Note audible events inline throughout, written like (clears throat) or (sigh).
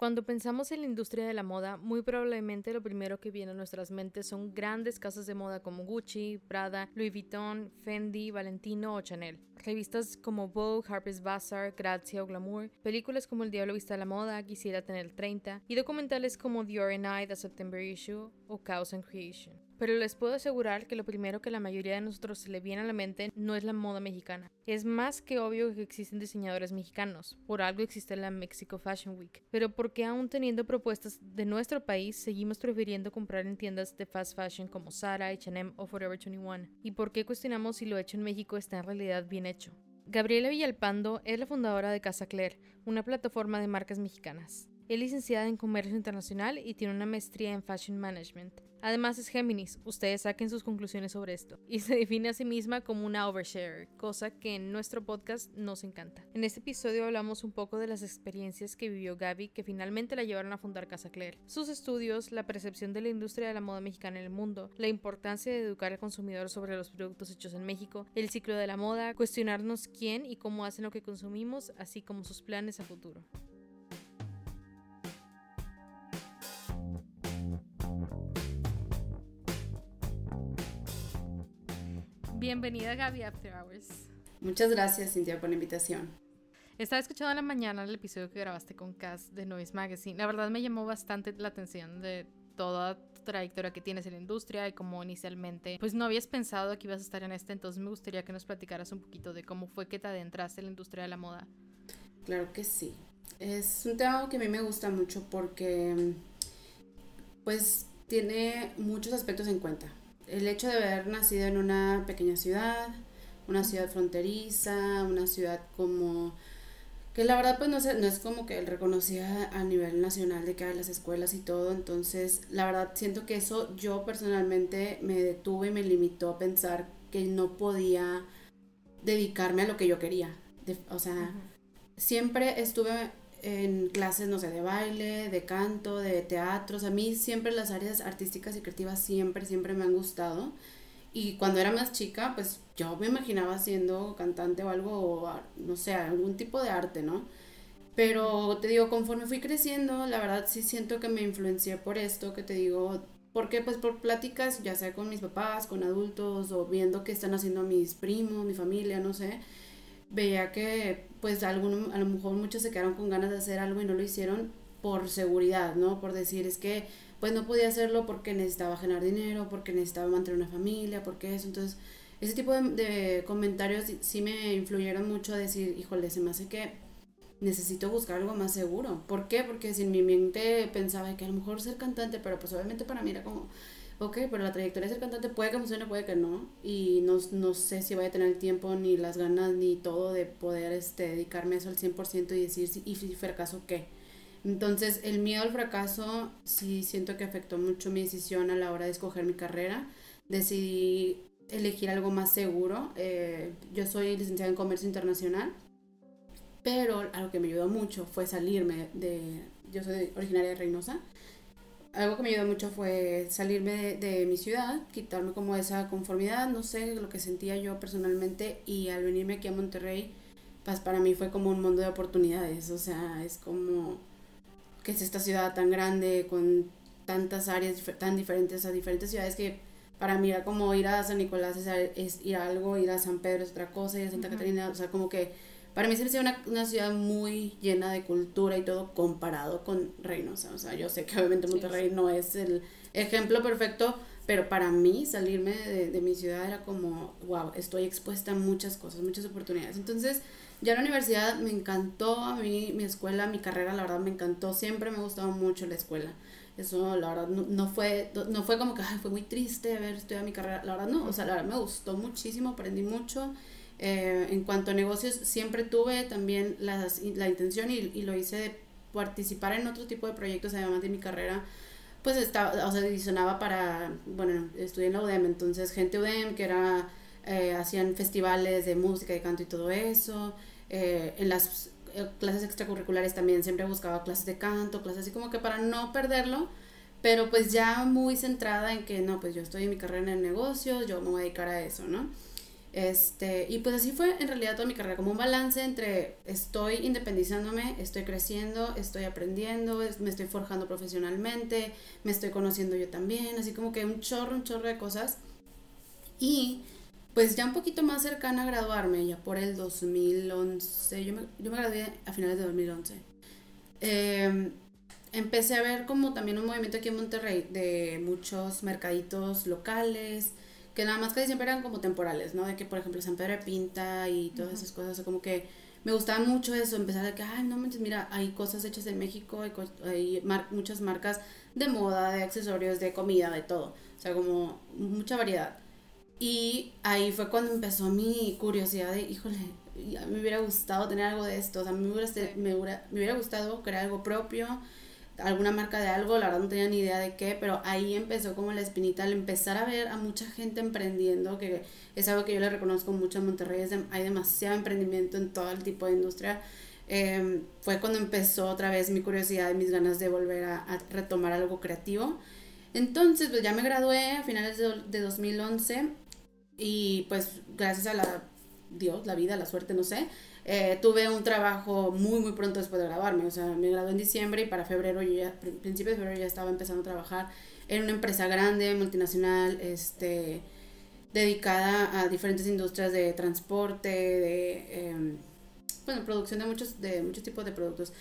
Cuando pensamos en la industria de la moda, muy probablemente lo primero que viene a nuestras mentes son grandes casas de moda como Gucci, Prada, Louis Vuitton, Fendi, Valentino o Chanel. Revistas como Vogue, Harper's Bazaar, Grazia o Glamour, películas como El Diablo Vista a la Moda, Quisiera tener 30 y documentales como The R&I, The September Issue o Chaos and Creation pero les puedo asegurar que lo primero que la mayoría de nosotros se le viene a la mente no es la moda mexicana. Es más que obvio que existen diseñadores mexicanos, por algo existe la Mexico Fashion Week, pero ¿por qué aún teniendo propuestas de nuestro país seguimos prefiriendo comprar en tiendas de fast fashion como Zara, H&M o Forever 21? ¿Y por qué cuestionamos si lo hecho en México está en realidad bien hecho? Gabriela Villalpando es la fundadora de Casa Claire, una plataforma de marcas mexicanas. Es licenciada en Comercio Internacional y tiene una maestría en Fashion Management. Además es Géminis, ustedes saquen sus conclusiones sobre esto, y se define a sí misma como una overshare, cosa que en nuestro podcast nos encanta. En este episodio hablamos un poco de las experiencias que vivió Gaby que finalmente la llevaron a fundar Casa Claire, sus estudios, la percepción de la industria de la moda mexicana en el mundo, la importancia de educar al consumidor sobre los productos hechos en México, el ciclo de la moda, cuestionarnos quién y cómo hacen lo que consumimos, así como sus planes a futuro. Bienvenida Gaby After Hours. Muchas gracias Cintia por la invitación. Estaba escuchando en la mañana el episodio que grabaste con Cass de Noise Magazine. La verdad me llamó bastante la atención de toda tu trayectoria que tienes en la industria y cómo inicialmente pues no habías pensado que ibas a estar en este, entonces me gustaría que nos platicaras un poquito de cómo fue que te adentraste en la industria de la moda. Claro que sí. Es un tema que a mí me gusta mucho porque pues tiene muchos aspectos en cuenta el hecho de haber nacido en una pequeña ciudad, una ciudad fronteriza, una ciudad como que la verdad pues no, sé, no es como que él reconocía a nivel nacional de que hay las escuelas y todo, entonces la verdad siento que eso yo personalmente me detuve y me limitó a pensar que no podía dedicarme a lo que yo quería. o sea, siempre estuve en clases, no sé, de baile, de canto, de teatro. a mí siempre las áreas artísticas y creativas siempre, siempre me han gustado. Y cuando era más chica, pues yo me imaginaba siendo cantante o algo, no sé, algún tipo de arte, ¿no? Pero te digo, conforme fui creciendo, la verdad sí siento que me influencié por esto, que te digo, porque pues por pláticas, ya sea con mis papás, con adultos, o viendo qué están haciendo mis primos, mi familia, no sé, veía que pues algún, a lo mejor muchos se quedaron con ganas de hacer algo y no lo hicieron por seguridad, ¿no? Por decir, es que pues no podía hacerlo porque necesitaba generar dinero, porque necesitaba mantener una familia, porque eso. Entonces, ese tipo de, de comentarios sí me influyeron mucho a decir, híjole, se me hace que necesito buscar algo más seguro. ¿Por qué? Porque si en mi mente pensaba que a lo mejor ser cantante, pero pues obviamente para mí era como, ok, pero la trayectoria de ser cantante puede que funcione, puede que no. Y no, no sé si voy a tener el tiempo, ni las ganas, ni todo de poder este, dedicarme a eso al 100% y decir, si, y si fracaso, ¿qué? Entonces, el miedo al fracaso sí siento que afectó mucho mi decisión a la hora de escoger mi carrera. Decidí elegir algo más seguro. Eh, yo soy licenciada en comercio internacional, pero algo que me ayudó mucho fue salirme de... Yo soy originaria de Reynosa algo que me ayudó mucho fue salirme de, mi ciudad, quitarme como esa conformidad, no sé, lo que sentía yo personalmente y al venirme aquí a Monterrey, pues para mí fue como un mundo de oportunidades, o sea, es como que es esta ciudad tan grande con tantas áreas tan diferentes a diferentes ciudades que para mí era como ir a San Nicolás es, ir a algo, ir a San Pedro es otra cosa, ir a Santa Catarina, o sea, como que para mí se me una, una ciudad muy llena de cultura y todo comparado con Reynosa. O sea, yo sé que obviamente Monterrey no es el ejemplo perfecto, pero para mí salirme de, de, mi ciudad era como, wow, estoy expuesta a muchas cosas, muchas oportunidades. Entonces, ya la universidad me encantó, a mí mi escuela, mi carrera, la verdad me encantó, siempre me ha gustado mucho la escuela. Eso, la verdad, no, no fue, no fue como que Ay, fue muy triste ver estudiar mi carrera, la verdad no, o sea, la verdad me gustó muchísimo, aprendí mucho. Eh, en cuanto a negocios, siempre tuve también las, la intención y, y, lo hice de participar en otro tipo de proyectos, además de mi carrera. Pues estaba, o sea, adicionaba para, bueno, estudié en la UDEM, entonces gente UDEM que era, eh, hacían festivales de música, de canto y todo eso. Eh, en las clases extracurriculares también siempre buscaba clases de canto, clases así como que para no perderlo, pero pues ya muy centrada en que no, pues yo estoy en mi carrera en negocios, yo me voy a dedicar a eso, ¿no? Este, y pues así fue en realidad toda mi carrera, como un balance entre estoy independizándome, estoy creciendo, estoy aprendiendo, me estoy forjando profesionalmente, me estoy conociendo yo también, así como que un chorro, un chorro de cosas. Y pues ya un poquito más cercana a graduarme, ya por el 2011, yo me, yo me gradué a finales de 2011. Em, empecé a ver como también un movimiento aquí en Monterrey de muchos mercaditos locales, que nada más casi siempre eran como temporales, ¿no? De que, por ejemplo, San Pedro de Pinta y todas esas cosas, como que me gustaba mucho eso, empezar a que, ay, no manches, mira, hay cosas hechas en México, hay, hay muchas marcas de moda, de accesorios, de comida, de todo, o sea, como mucha variedad. Y ahí fue cuando empezó mi curiosidad de, híjole, me hubiera gustado tener algo de esto, o sea, me hubiera, me hubiera, me hubiera gustado crear algo propio, alguna marca de algo, la verdad no tenía ni idea de qué, pero ahí empezó como la espinita al empezar a ver a mucha gente emprendiendo, que es algo que yo le reconozco mucho en Monterrey, hay demasiado emprendimiento en todo el tipo de industria. Em, fue cuando empezó otra vez mi curiosidad y mis ganas de volver a, retomar algo creativo. Entonces, pues ya me gradué a finales de, de 2011 y pues gracias a la Dios, la vida, la suerte, no sé, eh, tuve un trabajo muy, muy pronto después de graduarme. O sea, me gradué en diciembre y para febrero, yo ya, principios de febrero ya estaba empezando a trabajar en una empresa grande, multinacional, este, dedicada a diferentes industrias de transporte, de, em, bueno, producción de muchos, de muchos tipos de productos.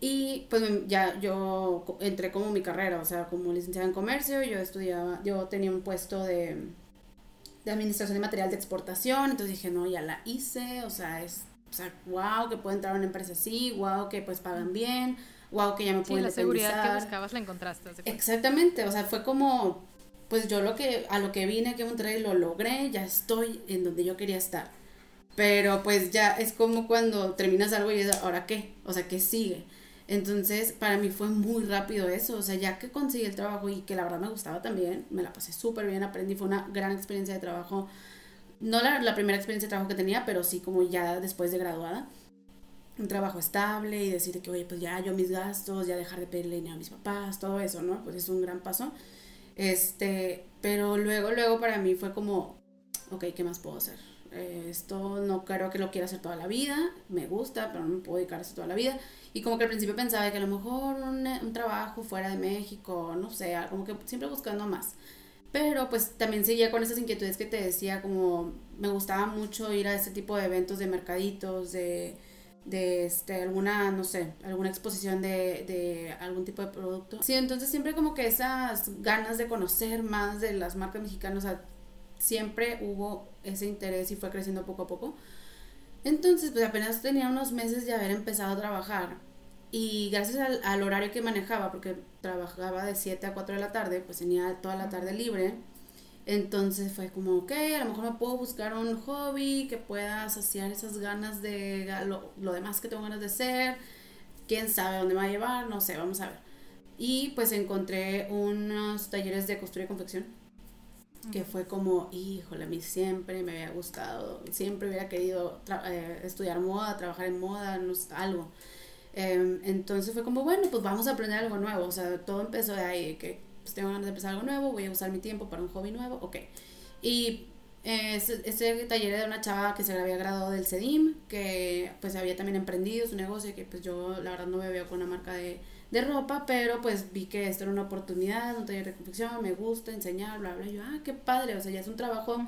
Y pues ya yo entré como mi carrera, o sea, como licenciada en comercio, yo estudiaba, yo tenía un puesto de, de administración de material de exportación, entonces dije, no, ya la hice, o sea, es o sea, wow, que puedo entrar a una empresa así, wow, que pues pagan bien, wow, que ya me sí, puedo la seguridad que buscabas la encontraste. Exactamente, o sea, fue como, pues yo lo que, a lo que vine aquí a Monterrey lo logré, ya estoy en donde yo quería estar. Pero pues ya es como cuando terminas algo y es, ¿ahora qué? O sea, ¿qué sigue? Entonces, para mí fue muy rápido eso, o sea, ya que conseguí el trabajo y que la verdad me gustaba también, me la pasé súper bien, aprendí, fue una gran experiencia de trabajo no la, primera experiencia de trabajo que tenía, pero sí como ya después de graduada. Un trabajo estable y decir que, oye, pues ya yo mis gastos, ya dejar de pedirle dinero a mis papás, todo eso, ¿no? Pues es un gran paso. Este, pero luego, luego para mí fue como, ok, ¿qué más puedo hacer? Esto no creo que lo quiera hacer toda la vida, me gusta, pero no puedo dedicar a toda la vida. Y como que al principio pensaba que a lo mejor un, un trabajo fuera de México, no sé, como que siempre buscando más. Pero pues también seguía con esas inquietudes que te decía, como me gustaba mucho ir a este tipo de eventos de mercaditos, de, de este, alguna, no sé, alguna exposición de, de algún tipo de producto. Sí, entonces siempre como que esas ganas de conocer más de las marcas mexicanas, o sea, siempre hubo ese interés y fue creciendo poco a poco. Entonces, pues apenas tenía unos meses de haber empezado a trabajar y gracias al, al, horario que manejaba, porque trabajaba de 7 a 4 de la tarde, pues tenía toda la tarde libre. Entonces fue como, ok, a lo mejor me puedo buscar un hobby que pueda saciar esas ganas de lo, lo demás que tengo ganas de hacer. Quién sabe dónde me va a llevar, no sé, vamos a ver. Y pues encontré unos talleres de costura y confección. Que fue como, híjole, a mí siempre me había gustado, siempre hubiera querido eh, estudiar moda, trabajar en moda, no, algo. Em, entonces fue como, bueno, pues vamos a aprender algo nuevo. O sea, todo empezó de ahí, que pues tengo ganas de empezar algo nuevo, voy a usar mi tiempo para un hobby nuevo, ok. Y eh, ese, taller era de una chava que se había graduado del CEDIM, que pues había también emprendido su negocio, que pues yo la verdad no me veo con una marca de, de ropa, pero pues vi que esto era una oportunidad, un taller de confección, me gusta enseñar, bla, bla. Y yo, ah, qué padre, o sea, ya es un trabajo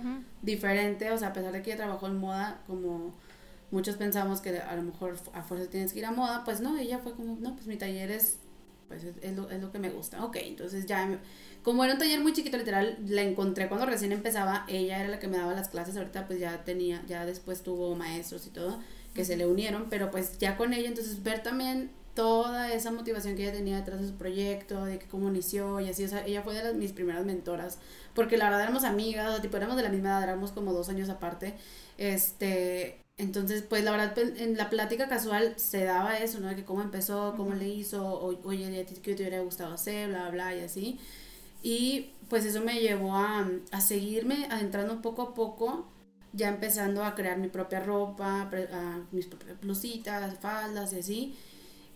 diferente, o sea, a pesar de que ya trabajó en moda como muchos pensamos que a lo mejor a fuerza tienes que ir a moda, pues no, ella fue como, no, pues mi taller es, pues es, lo, es lo que me gusta. Ok, entonces ya, como era un taller muy chiquito, literal, la encontré cuando recién empezaba, ella era la que me daba las clases, ahorita pues ya tenía, ya después tuvo maestros y todo, que se le unieron, pero pues ya con ella, entonces ver también toda esa motivación que ella tenía detrás de su proyecto, de que cómo inició y así, o sea, ella fue de las, mis primeras mentoras, porque la verdad éramos amigas, tipo éramos de la misma edad, éramos como dos años aparte, este, entonces, pues la verdad, pues, en la plática casual se daba eso, ¿no? De que cómo empezó, cómo le hizo, o, oye, ¿a ti qué te hubiera gustado hacer? Bla, bla, y así. Y pues eso me llevó a, a seguirme adentrando poco a poco, ya empezando a crear mi propia ropa, a mis propias blusitas, faldas y así.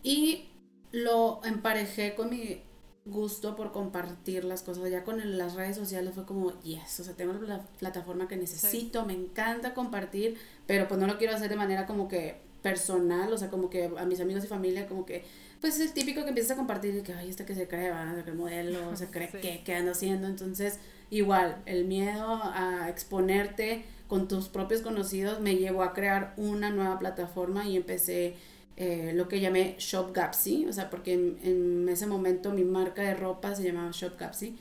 Y lo emparejé con mi gusto por compartir las cosas. Ya con las redes sociales fue como, yes, o sea, tengo la plataforma que necesito, me encanta compartir, pero pues no lo quiero hacer de manera como que personal, o sea, como que a mis amigos y familia, como que, pues es el típico que empiezas a compartir y que, ay, este que se cree, va, a modelo, se (laughs) cree que, ¿qué anda haciendo? Entonces, igual, el miedo a exponerte con tus propios conocidos me llevó a crear una nueva plataforma y empecé eh, lo que llamé Shop Gapsy, o sea, porque en, ese momento mi marca de ropa se llamaba Shop Gapsy.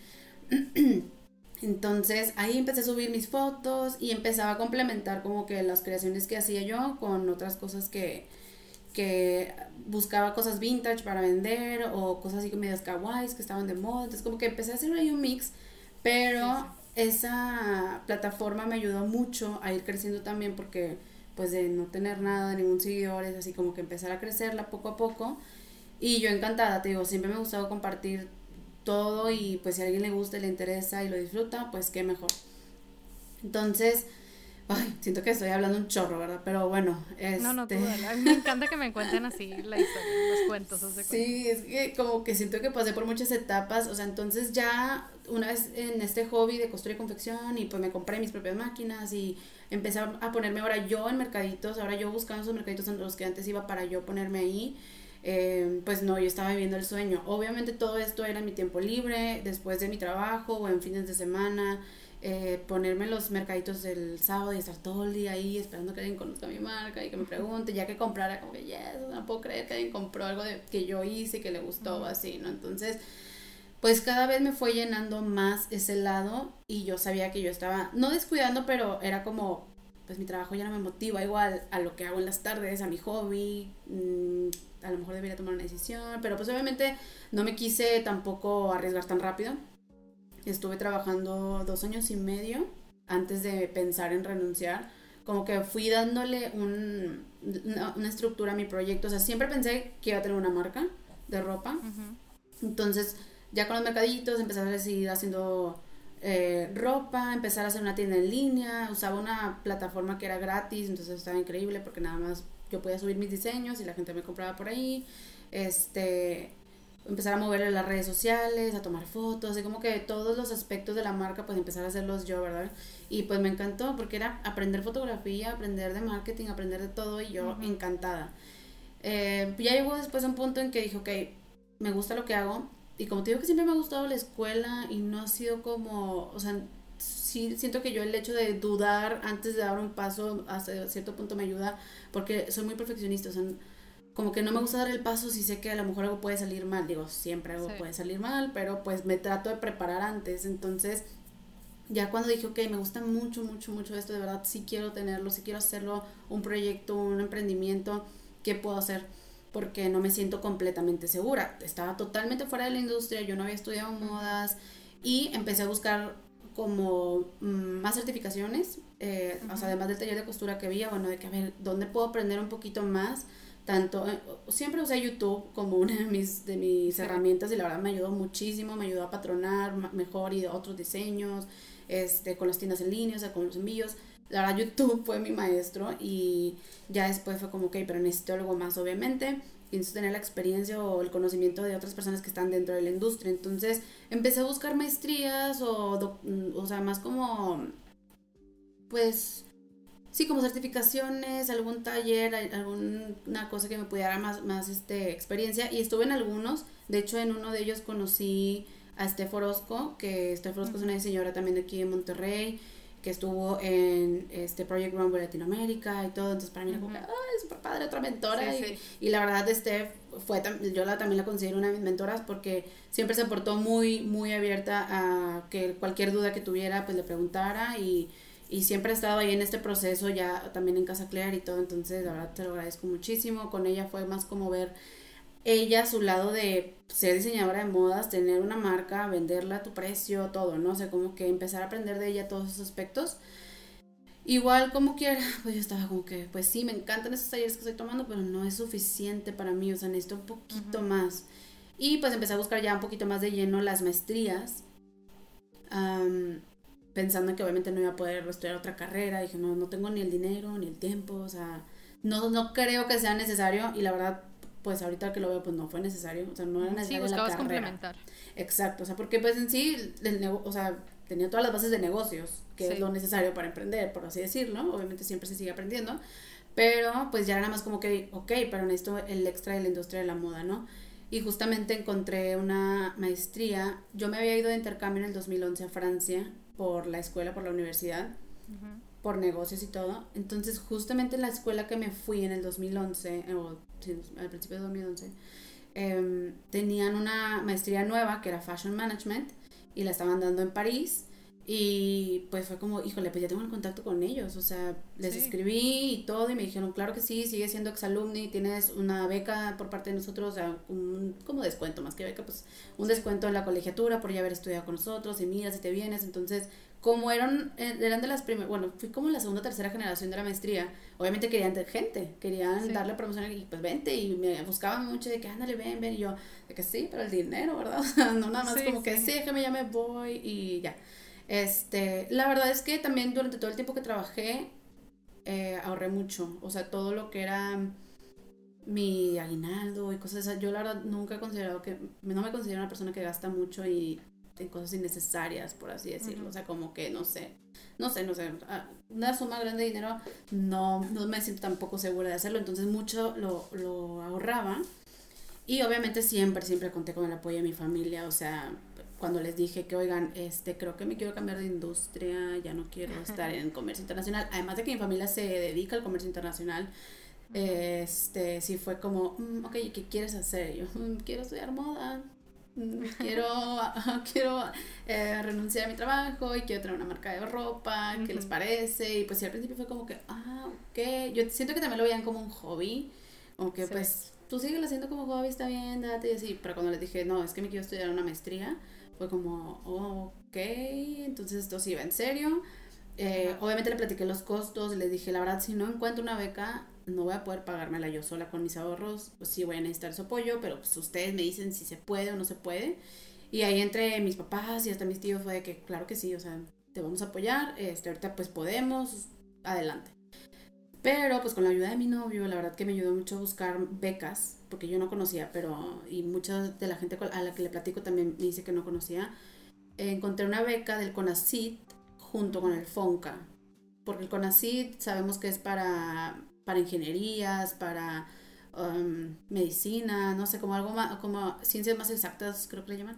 (clears throat) Entonces ahí empecé a subir mis fotos y empezaba a complementar como que las creaciones que hacía yo con otras cosas que, que buscaba cosas vintage para vender o cosas así medias kawaii que estaban de moda. Entonces como que empecé a hacer ahí un mix, pero esa plataforma me ayudó mucho a ir creciendo también porque pues de no tener nada, ningún seguidor, es así como que empezar a crecerla poco a poco. Y yo encantada, te digo, siempre me ha gustado compartir todo y pues si a alguien le gusta, le interesa y lo disfruta, pues qué mejor. Entonces, ay, siento que estoy hablando un chorro, ¿verdad? Pero bueno, este... No, no, tú A mí me encanta que me cuenten así la historia, los cuentos. O sí, es que como que siento que pasé por muchas etapas, o sea, entonces ya una vez en este hobby de costura y confección y pues me compré mis propias máquinas y empecé a ponerme ahora yo en mercaditos, ahora yo buscando esos mercaditos en los que antes iba para yo ponerme ahí. Eh, pues no, yo estaba viviendo el sueño. Obviamente todo esto era en mi tiempo libre, después de mi trabajo o en fines de semana. Eh, ponerme los mercaditos del sábado y estar todo el día ahí esperando que alguien conozca mi marca y que me pregunte, ya que comprara, como que, yes, no puedo creer que alguien compró algo de, que yo hice y que le gustó así, ¿no? Entonces, pues cada vez me fue llenando más ese lado y yo sabía que yo estaba, no descuidando, pero era como, pues mi trabajo ya no me motiva igual a lo que hago en las tardes, a mi hobby, mm, a lo mejor debería tomar una decisión, pero pues obviamente no me quise tampoco arriesgar tan rápido. Estuve trabajando dos años y medio antes de pensar en renunciar. Como que fui dándole un, una, estructura a mi proyecto. O sea, siempre pensé que iba a tener una marca de ropa. Entonces, ya con los mercaditos, empezar a seguir haciendo eh, ropa, empezar a hacer una tienda en línea, usaba una plataforma que era gratis, entonces estaba increíble porque nada más yo podía subir mis diseños y la gente me compraba por ahí. Este, empezar a moverle las redes sociales, a tomar fotos, y como que todos los aspectos de la marca, pues empezar a hacerlos yo, ¿verdad? Y pues me encantó porque era aprender fotografía, aprender de marketing, aprender de todo y yo encantada. Eh, ya llegó después a un punto en que dije, ok, me gusta lo que hago, y como te digo que siempre me ha gustado la escuela y no ha sido como, o sea, sí siento que yo el hecho de dudar antes de dar un paso hasta cierto punto me ayuda porque soy muy perfeccionista, o sea, como que no me gusta dar el paso si sé que a lo mejor algo puede salir mal, digo, siempre algo puede salir mal, pero pues me trato de preparar antes, entonces ya cuando dije, ok, me gusta mucho, mucho, mucho esto, de verdad sí quiero tenerlo, sí quiero hacerlo, un proyecto, un emprendimiento, ¿qué puedo hacer? porque no me siento completamente segura. Estaba totalmente fuera de la industria, yo no había estudiado modas y empecé a buscar como mm, más certificaciones, eh, o sea, además del taller de costura que había, bueno, de que a ver, ¿dónde puedo aprender un poquito más? Tanto, eh, siempre usé YouTube como una de mis, de mis herramientas y la verdad me ayudó muchísimo, me ayudó a patronar mejor y otros diseños, este, con las tiendas en línea, o sea, con los envíos la verdad YouTube (laughs) fue mi maestro y ya después fue como, ok, pero necesito algo más, obviamente. Necesito tener la experiencia o el conocimiento de otras personas que están dentro de la industria. Entonces empecé a buscar maestrías o, o sea, más como, pues, sí, como certificaciones, algún taller, alguna cosa que me pudiera dar más, más este, experiencia. Y estuve en algunos, de hecho en uno de ellos conocí a Steph Orozco, que Steph Orozco es una diseñadora también de aquí de Monterrey que estuvo en este Project Rumble Latinoamérica y todo, entonces para mí era como, ah, es súper padre, otra mentora, y, y, la verdad Steph fue, yo la, también la considero una de mis mentoras porque siempre se portó muy, muy abierta a que cualquier duda que tuviera, pues le preguntara y, y siempre ha estado ahí en este proceso ya también en Casa Clear y todo, entonces la verdad te lo agradezco muchísimo, con ella fue más como ver ella su lado de ser diseñadora de modas, tener una marca, venderla a tu precio, todo, ¿no? O sea, como que empezar a aprender de ella todos esos aspectos. Igual como quiera, (laughs) pues yo estaba como que, pues sí, me encantan esos talleres que estoy tomando, pero no es suficiente para mí, o sea, necesito un poquito más. Y pues empecé a buscar ya un poquito más de lleno las maestrías, pensando que obviamente no iba a poder estudiar otra carrera, dije, no, no tengo ni el dinero, ni el tiempo, o sea, no, no creo que sea necesario y la verdad pues ahorita que lo veo, pues no fue necesario, o sea, no era necesario sí, buscabas complementar. Exacto, o sea, porque pues en sí, el o sea, tenía todas las bases de negocios, que es lo necesario para emprender, por así decirlo, obviamente siempre se sigue aprendiendo, pero pues ya era más como que, ok, pero necesito el extra de la industria de la moda, ¿no? Y justamente encontré una maestría, yo me había ido de intercambio en el 2011 a Francia por la escuela, por la universidad, por negocios y todo, entonces justamente en la escuela que me fui en el 2011, o al principio de 2011, em, tenían una maestría nueva que era Fashion Management y la estaban dando en París. Y pues fue como, híjole, pues ya tengo el contacto con ellos. O sea, les escribí y todo y me dijeron, claro que sí, sigue siendo exalumni, tienes una beca por parte de nosotros, o sea, un como descuento, más que beca, pues un descuento en la colegiatura por ya haber estudiado con nosotros y miras y te vienes. Entonces, como eran, eh, eran de las primeras, bueno, fui como la segunda o tercera generación de la maestría, obviamente querían gente, querían darle promoción y pues vente y me buscaban mucho de que ándale, ven, ven, y yo, de que sí, pero el dinero, ¿verdad? (laughs) no nada más como que sí, déjame, ya me voy y ya. Este, la verdad es que también durante todo el tiempo que trabajé, eh, ahorré mucho, o sea, todo lo que era mi aguinaldo y cosas así, yo la verdad nunca he considerado que, no me considero una persona que gasta mucho y en cosas innecesarias, por así decirlo. O sea, como que no sé, no sé, no sé, ah, una suma grande de dinero no, no me siento tampoco segura de hacerlo, entonces mucho lo, lo ahorraba. Y obviamente siempre, siempre conté con el apoyo de mi familia, o sea, cuando les dije que, oigan, este, creo que me quiero cambiar de industria, ya no quiero estar en comercio internacional, además de que mi familia se dedica al comercio internacional, este, sí fue como, mm, ok, ¿qué quieres hacer? yo, mm, quiero estudiar moda, quiero, quiero eh, renunciar a mi trabajo y quiero tener una marca de ropa, ¿qué les parece? Y pues sí, al principio fue como que, ah, ok, yo siento que también lo veían como un hobby, como que pues tú sigues haciendo como hobby, está bien, date y así, pero cuando les dije, no, es que me quiero estudiar una maestría, fue como, ok, entonces esto sí va en serio. Eh, obviamente le platiqué los costos, les dije, la verdad, si no encuentro una beca, no voy a poder pagármela yo sola con mis ahorros, pues sí voy a necesitar su apoyo, pero pues ustedes me dicen si se puede o no se puede. Y ahí entre mis papás y hasta mis tíos fue de que, claro que sí, o sea, te vamos a apoyar, este, ahorita pues podemos, adelante. Pero pues con la ayuda de mi novio, la verdad que me ayudó mucho a buscar becas, porque yo no conocía, pero, y mucha de la gente a la que le platico también me dice que no conocía, encontré una beca del CONACIT junto con el FONCA, porque el CONACIT sabemos que es para para ingenierías, para um, medicina, no sé, como algo más, como ciencias más exactas, creo que le llaman.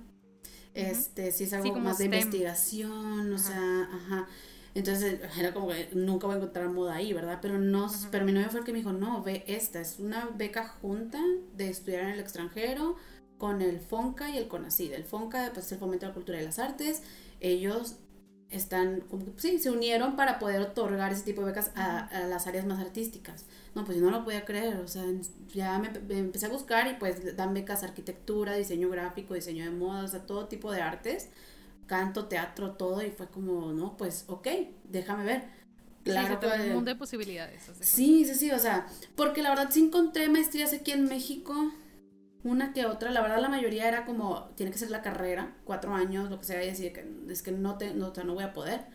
Este, si es algo más de investigación, o sea, ajá. Entonces era como que nunca voy a encontrar moda ahí, ¿verdad? Pero no, pero mi novio fue el que me dijo, no, ve esta, es una beca junta de estudiar en el extranjero con el FONCA y el CONACYT. El FONCA, pues es el Fomento de la Cultura y las Artes. Ellos están, como sí, se unieron para poder otorgar ese tipo de becas a, las áreas más artísticas. No, pues yo no lo podía creer, o sea, ya me, empecé a buscar y pues dan becas arquitectura, diseño gráfico, diseño de moda, o sea, todo tipo de artes, canto, teatro, todo, y fue como, no, pues, ok, déjame ver. Claro, sí, un mundo de posibilidades. Sí, sí, sí, o sea, porque la verdad sí encontré maestrías aquí en México, una que otra, la verdad la mayoría era como, tiene que ser la carrera, cuatro años, lo que sea, y decir que es que no, te, no, no voy a poder.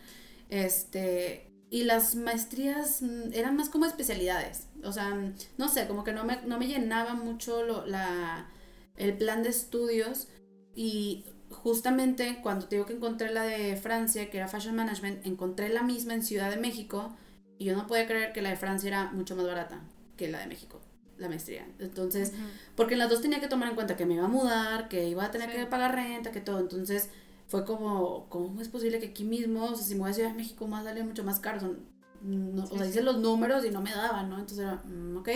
Este, y las maestrías mm, eran más como especialidades, o sea, no sé, como que no me, no me llenaba mucho lo, la, el plan de estudios y justamente cuando te digo que encontré la de Francia, que era Fashion Management, encontré la misma en Ciudad de México y yo no podía creer que la de Francia era mucho más barata que la de México la maestría. Entonces, porque en las dos tenía que tomar en cuenta que me iba a mudar, que iba a tener que pagar renta, que todo. Entonces, fue como, ¿cómo es posible que aquí mismo, o sea, si me voy a Ciudad de México, más sale mucho más caro? Son, no, o sea, hice los números y no me daban, ¿no? Entonces era, mm, ok,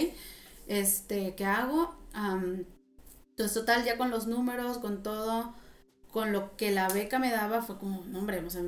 este, ¿qué hago? entonces, total, ya con los números, con todo, con lo que la beca me daba, fue como, no, hombre, o sea,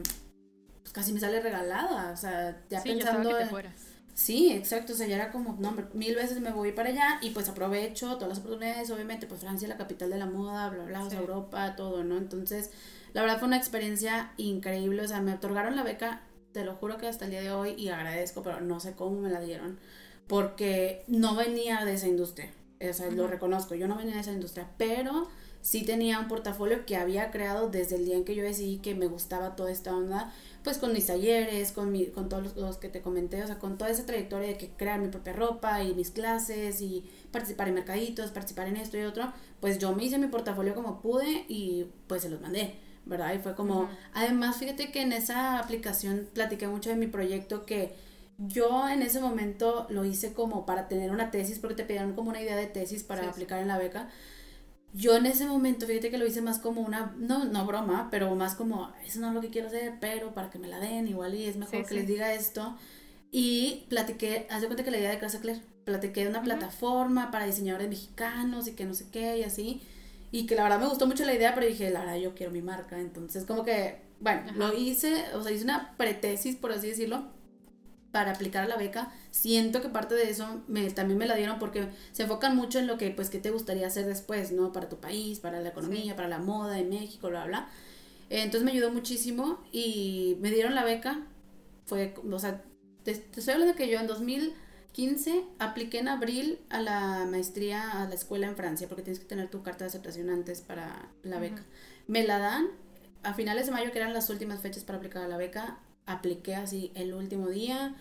pues casi me sale regalada, o sea, ya pensando... que te fueras. Sí, exacto, o sea, ya era como, no, mil veces me voy para allá y pues aprovecho todas las oportunidades, obviamente, pues Francia la capital de la moda, bla, bla, Europa, todo, ¿no? Entonces, la verdad fue una experiencia increíble, o sea, me otorgaron la beca, te lo juro que hasta el día de hoy, y agradezco, pero no sé cómo me la dieron, porque no venía de esa industria, o sea, lo reconozco, yo no venía de esa industria, pero sí tenía un portafolio que había creado desde el día en que yo decidí que me gustaba toda esta onda, pues con mis talleres, con, mi, con todos los, que te comenté, o sea, con toda esa trayectoria de que crear mi propia ropa y mis clases y participar en mercaditos, participar en esto y otro, pues yo me hice mi portafolio como pude y pues se los mandé. ¿Verdad? Y fue como, además, fíjate que en esa aplicación platiqué mucho de mi proyecto que yo en ese momento lo hice como para tener una tesis, porque te pidieron como una idea de tesis para aplicar en la beca. Yo en ese momento, fíjate que lo hice más como una, no, no broma, pero más como, eso no es lo que quiero hacer, pero para que me la den, igual y es mejor que les diga esto. Y platiqué, haz de cuenta que la idea de Casa Claire, platiqué de una plataforma para diseñadores mexicanos y que no sé qué y así. Y que la verdad me gustó mucho la idea, pero dije, la verdad yo quiero mi marca. Entonces como que, bueno, lo hice, o sea, hice una pretesis, por así decirlo, para aplicar a la beca, siento que parte de eso me, también me la dieron porque se enfocan mucho en lo que, pues, qué te gustaría hacer después, ¿no? Para tu país, para la economía, para la moda en México, bla, bla. Entonces me ayudó muchísimo y me dieron la beca. Fue, o sea, te, estoy hablando de que yo en 2015 apliqué en abril a la maestría a la escuela en Francia porque tienes que tener tu carta de aceptación antes para la beca. Me la dan a finales de mayo, que eran las últimas fechas para aplicar a la beca apliqué así el último día,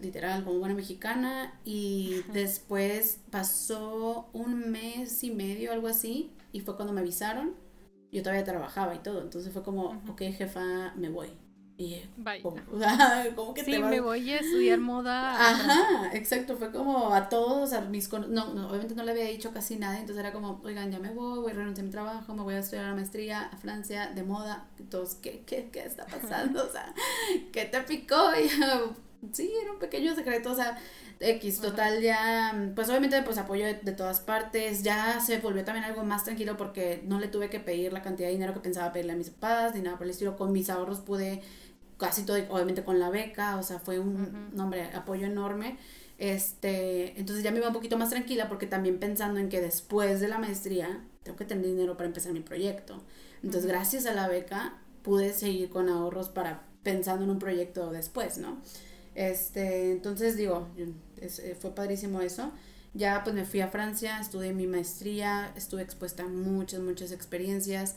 literal, como buena mexicana, y después pasó un mes y medio, algo así, y fue cuando me avisaron. Yo todavía trabajaba y todo, entonces fue como, ok, jefa, me voy. Y como, (laughs) que sí, me voy a estudiar moda. Ajá, exacto, fue como a todos, a mis no, no, obviamente no le había dicho casi nada, entonces era como, oigan, ya me voy, voy a renunciar a mi trabajo, me voy a estudiar la maestría a Francia de moda, todos, ¿qué, qué, qué está pasando? (laughs) O sea, ¿qué te picó? (laughs) Y sí, era un pequeño secreto, o sea, X, total, ya, pues obviamente pues apoyo de, de, todas partes, ya se volvió también algo más tranquilo porque no le tuve que pedir la cantidad de dinero que pensaba pedirle a mis papás, ni nada por el estilo, con mis ahorros pude casi todo, obviamente con la beca, o sea, fue un, nombre, apoyo enorme. Este, entonces ya me iba un poquito más tranquila porque también pensando en que después de la maestría tengo que tener dinero para empezar mi proyecto. Entonces, gracias a la beca pude seguir con ahorros para pensando en un proyecto después, ¿no? Este, entonces digo, eh, fue padrísimo eso. Ya pues me fui a Francia, estudié mi maestría, estuve expuesta a muchas, muchas experiencias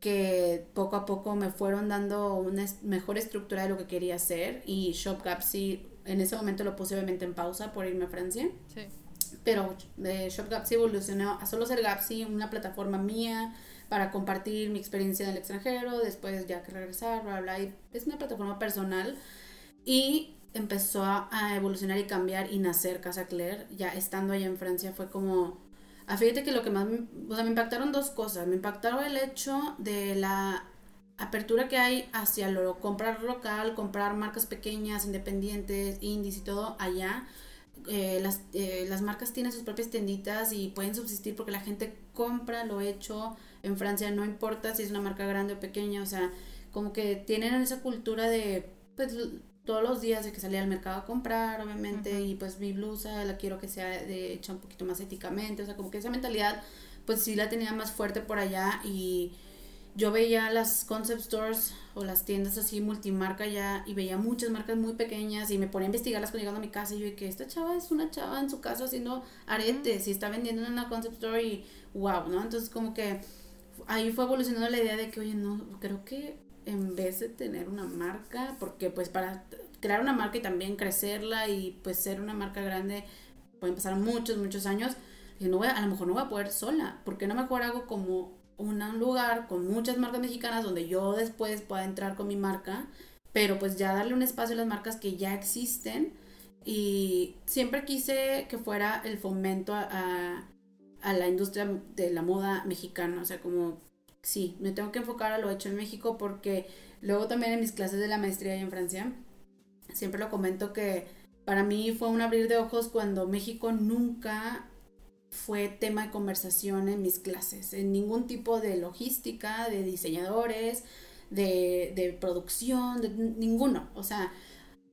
que poco a poco me fueron dando una mejor estructura de lo que quería hacer y Shop Gapsy en ese momento lo puse obviamente en pausa por irme a Francia. Sí. Pero de Shop Gapsy evolucionó a solo ser Gapsy, una plataforma mía para compartir mi experiencia en el extranjero, después ya que regresar, bla, bla, y es una plataforma personal y empezó a, a evolucionar y cambiar y nacer Casa Claire, ya estando allá en Francia fue como Ah, fíjate que lo que más me, o sea, me impactaron dos cosas. Me impactaron el hecho de la apertura que hay hacia lo comprar local, comprar marcas pequeñas, independientes, indies y todo allá. Eh, las, eh, las marcas tienen sus propias tienditas y pueden subsistir porque la gente compra lo hecho en Francia, no importa si es una marca grande o pequeña, o sea, como que tienen esa cultura de pues todos los días de que salía al mercado a comprar, obviamente, y pues mi blusa la quiero que sea de hecha un poquito más éticamente, o sea, como que esa mentalidad, pues sí la tenía más fuerte por allá y yo veía las concept stores o las tiendas así multimarca ya y veía muchas marcas muy pequeñas y me ponía a investigarlas cuando llegando a mi casa y yo que esta chava es una chava en su casa haciendo aretes y está vendiendo en una concept store y wow, ¿no? Entonces como que ahí fue evolucionando la idea de que, oye, no, creo que en vez de tener una marca, porque pues para crear una marca y también crecerla y pues ser una marca grande pueden pasar muchos, muchos años, y no voy a, a lo mejor no voy a poder sola, porque no mejor hago como un lugar con muchas marcas mexicanas donde yo después pueda entrar con mi marca, pero pues ya darle un espacio a las marcas que ya existen y siempre quise que fuera el fomento a, a la industria de la moda mexicana, o sea, como sí, me tengo que enfocar a lo hecho en México porque luego también en mis clases de la maestría y en Francia, siempre lo comento que para mí fue un abrir de ojos cuando México nunca fue tema de conversación en mis clases, en ningún tipo de logística, de diseñadores, de, de producción, de ninguno. O sea,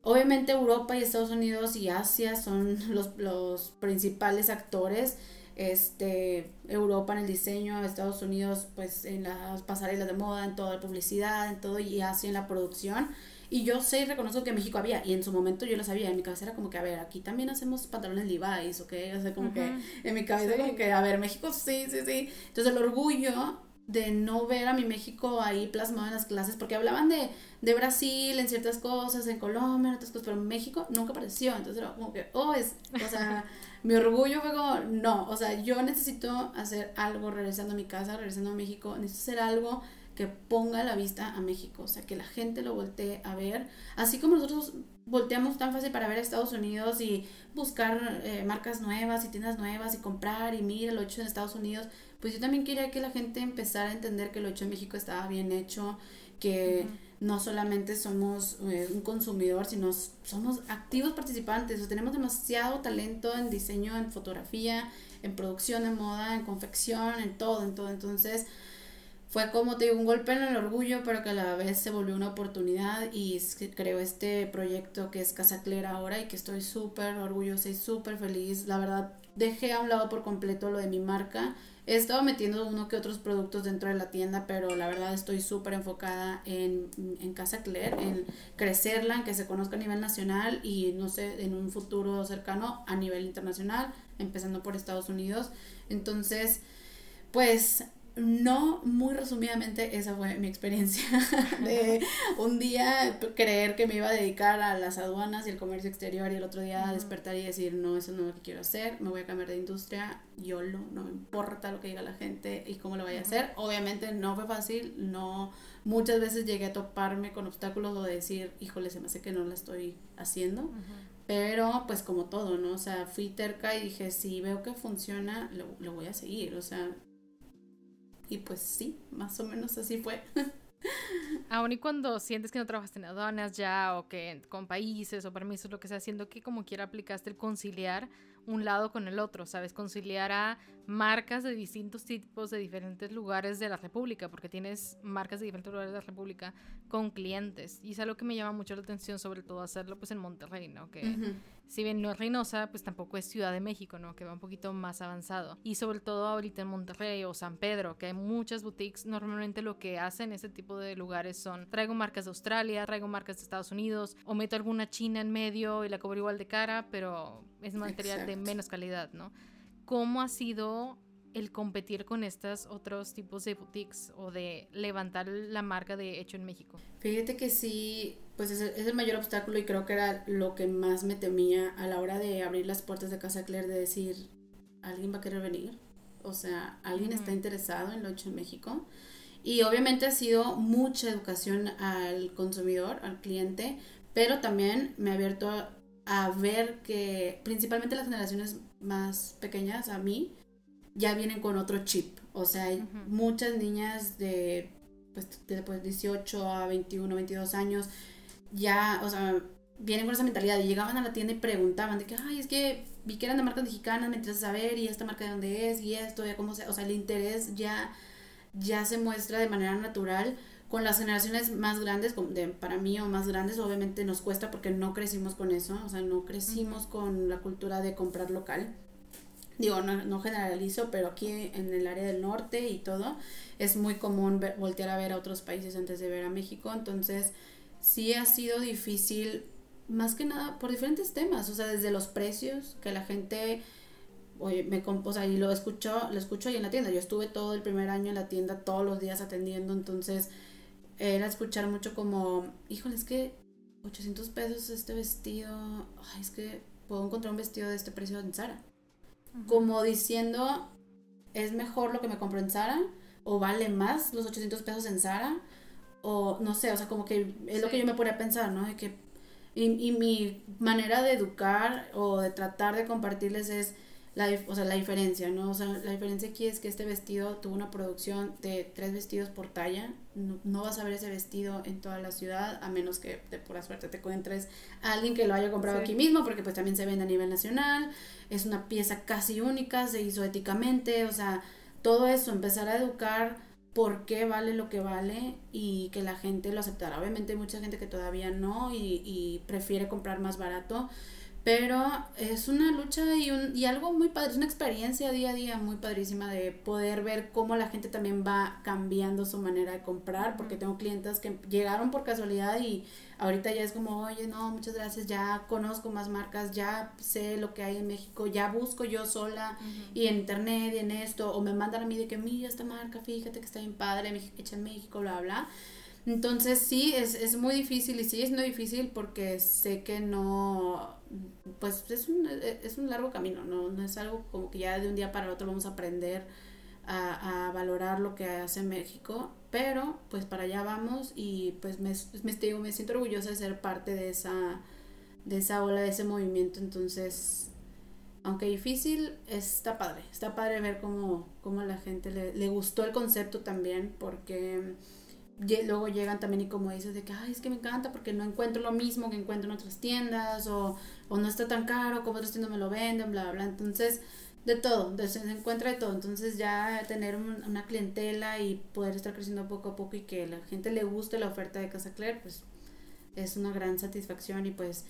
obviamente Europa y Estados Unidos y Asia son los, los principales actores este, Europa en el diseño, Estados Unidos pues en las pasarelas de moda, en toda la publicidad, en todo y Asia en la producción. Y yo sé y reconozco que en México había, y en su momento yo lo sabía, en mi cabeza era como que, a ver, aquí también hacemos pantalones Levi's, ¿ok? O sea, como que en mi cabeza como que, a ver, México sí, sí, sí. Entonces el orgullo de no ver a mi México ahí plasmado en las clases, porque hablaban de, de Brasil en ciertas cosas, en Colombia, en otras cosas, pero México nunca apareció, entonces era como que, oh, es, o sea, (laughs) mi orgullo fue como, no, o sea, yo necesito hacer algo regresando a mi casa, regresando a México, necesito hacer algo que ponga la vista a México, o sea, que la gente lo voltee a ver, así como nosotros volteamos tan fácil para ver a Estados Unidos y buscar eh, marcas nuevas y tiendas nuevas y comprar y mira lo hecho en Estados Unidos, pues yo también quería que la gente empezara a entender que lo hecho en México estaba bien hecho, que no solamente somos eh, un consumidor, sino somos activos participantes, o tenemos demasiado talento en diseño, en fotografía, en producción de moda, en confección, en todo, en todo. Entonces, fue como te digo, un golpe en el orgullo, pero que a la vez se volvió una oportunidad y creo este proyecto que es Casa Clera ahora y que estoy súper orgullosa y súper feliz. La verdad, dejé a un lado por completo lo de mi marca He estado metiendo uno que otros productos dentro de la tienda, pero la verdad estoy súper enfocada en, en Casa Claire, en crecerla, en que se conozca a nivel nacional y no sé, en un futuro cercano a nivel internacional, empezando por Estados Unidos. Entonces, pues no, muy resumidamente, esa fue mi experiencia (laughs) de un día creer que me iba a dedicar a las aduanas y el comercio exterior y el otro día despertar y decir, no, eso no es lo que quiero hacer, me voy a cambiar de industria, yo lo, no me importa lo que diga la gente y cómo lo vaya a hacer. Obviamente no fue fácil, no, muchas veces llegué a toparme con obstáculos o decir, híjole, se me hace que no la estoy haciendo. Pero pues como todo, ¿no? O sea, fui terca y dije, si veo que funciona, lo, lo voy a seguir. O sea, y pues sí, más o menos así fue. (laughs) Aún y cuando sientes que no trabajaste en aduanas ya o que con países o permisos, lo que sea, haciendo que como quiera aplicaste el conciliar un lado con el otro, ¿sabes? Conciliar a marcas de distintos tipos de diferentes lugares de la República, porque tienes marcas de diferentes lugares de la República con clientes. Y es algo que me llama mucho la atención, sobre todo hacerlo pues en Monterrey, ¿no? Que si bien no es Reynosa, pues tampoco es Ciudad de México, ¿no? Que va un poquito más avanzado. Y sobre todo ahorita en Monterrey o San Pedro, que hay muchas boutiques, normalmente lo que hacen ese tipo de lugares son traigo marcas de Australia, traigo marcas de Estados Unidos, o meto alguna china en medio y la cobro igual de cara, pero es material de menos calidad, ¿no? ¿Cómo ha sido el competir con estos otros tipos de boutiques o de levantar la marca de hecho en México? Fíjate que sí, pues es el, mayor obstáculo y creo que era lo que más me temía a la hora de abrir las puertas de Casa Claire, de decir, ¿alguien va a querer venir? O sea, ¿alguien está interesado en lo hecho en México? Y obviamente ha sido mucha educación al consumidor, al cliente, pero también me ha abierto a, a ver que principalmente las generaciones más pequeñas, a mí, ya vienen con otro chip. O sea, hay muchas niñas de, pues, de 18 a 21, 22 años, ya, o sea, vienen con esa mentalidad y llegaban a la tienda y preguntaban de que, ay, es que vi que eran de marcas mexicanas, me interesa saber, y esta marca de dónde es, y esto, ya cómo se, o sea, el interés ya, ya se muestra de manera natural. Con las generaciones más grandes, de, para mí o más grandes, obviamente nos cuesta porque no crecimos con eso, o sea, no crecimos con la cultura de comprar local. Digo, no, generalizo, pero aquí en el área del norte y todo, es muy común voltear a ver a otros países antes de ver a México, entonces sí ha sido difícil, más que nada por diferentes temas, o sea, desde los precios, que la gente, oye, me o sea, y lo escucho, lo escucho ahí en la tienda, yo estuve todo el primer año en la tienda, todos los días atendiendo, entonces era escuchar mucho como, híjole, es que 800 pesos este vestido, ay, es que puedo encontrar un vestido de este precio en Zara como diciendo, es mejor lo que me compro en Zara, o vale más los 800 pesos en Zara, o no sé, o sea, como que es lo que yo me podría pensar, ¿no? De que, y, y, mi manera de educar o de tratar de compartirles es la, o sea, la diferencia, ¿no? O sea, la diferencia aquí es que este vestido tuvo una producción de tres vestidos por talla. No, vas a ver ese vestido en toda la ciudad, a menos que de pura suerte te encuentres a alguien que lo haya comprado aquí mismo, porque pues también se vende a nivel nacional. Es una pieza casi única, se hizo éticamente, o sea, todo eso, empezar a educar por qué vale lo que vale y que la gente lo aceptará. Obviamente hay mucha gente que todavía no y, y prefiere comprar más barato Pero es una lucha y, un, y algo muy padre, es una experiencia día a día muy padrísima de poder ver cómo la gente también va cambiando su manera de comprar, porque tengo clientes que llegaron por casualidad y ahorita ya es como, oye, no, muchas gracias, ya conozco más marcas, ya sé lo que hay en México, ya busco yo sola y en internet y en esto, o me mandan a mí de que, mira esta marca, fíjate que está bien padre, hecha en México, bla, bla. Entonces sí, es, es muy difícil y sigue siendo difícil porque sé que no, pues es un, es un largo camino, ¿no? no es algo como que ya de un día para otro vamos a aprender a, a valorar lo que hace México, pero pues para allá vamos y pues me, me, me siento orgullosa de ser parte de esa, de esa ola, de ese movimiento, entonces aunque difícil, está padre. Está padre ver cómo, cómo a la gente le, le, gustó el concepto también, porque luego llegan también y como dices de que, ay, es que me encanta porque no encuentro lo mismo que encuentro en otras tiendas o, o no está tan caro como otras tiendas me lo venden, bla, bla. Entonces, de todo, se encuentra de todo. Entonces ya tener una clientela y poder estar creciendo poco a poco y que la gente le guste la oferta de Casa Claire, pues es una gran satisfacción y pues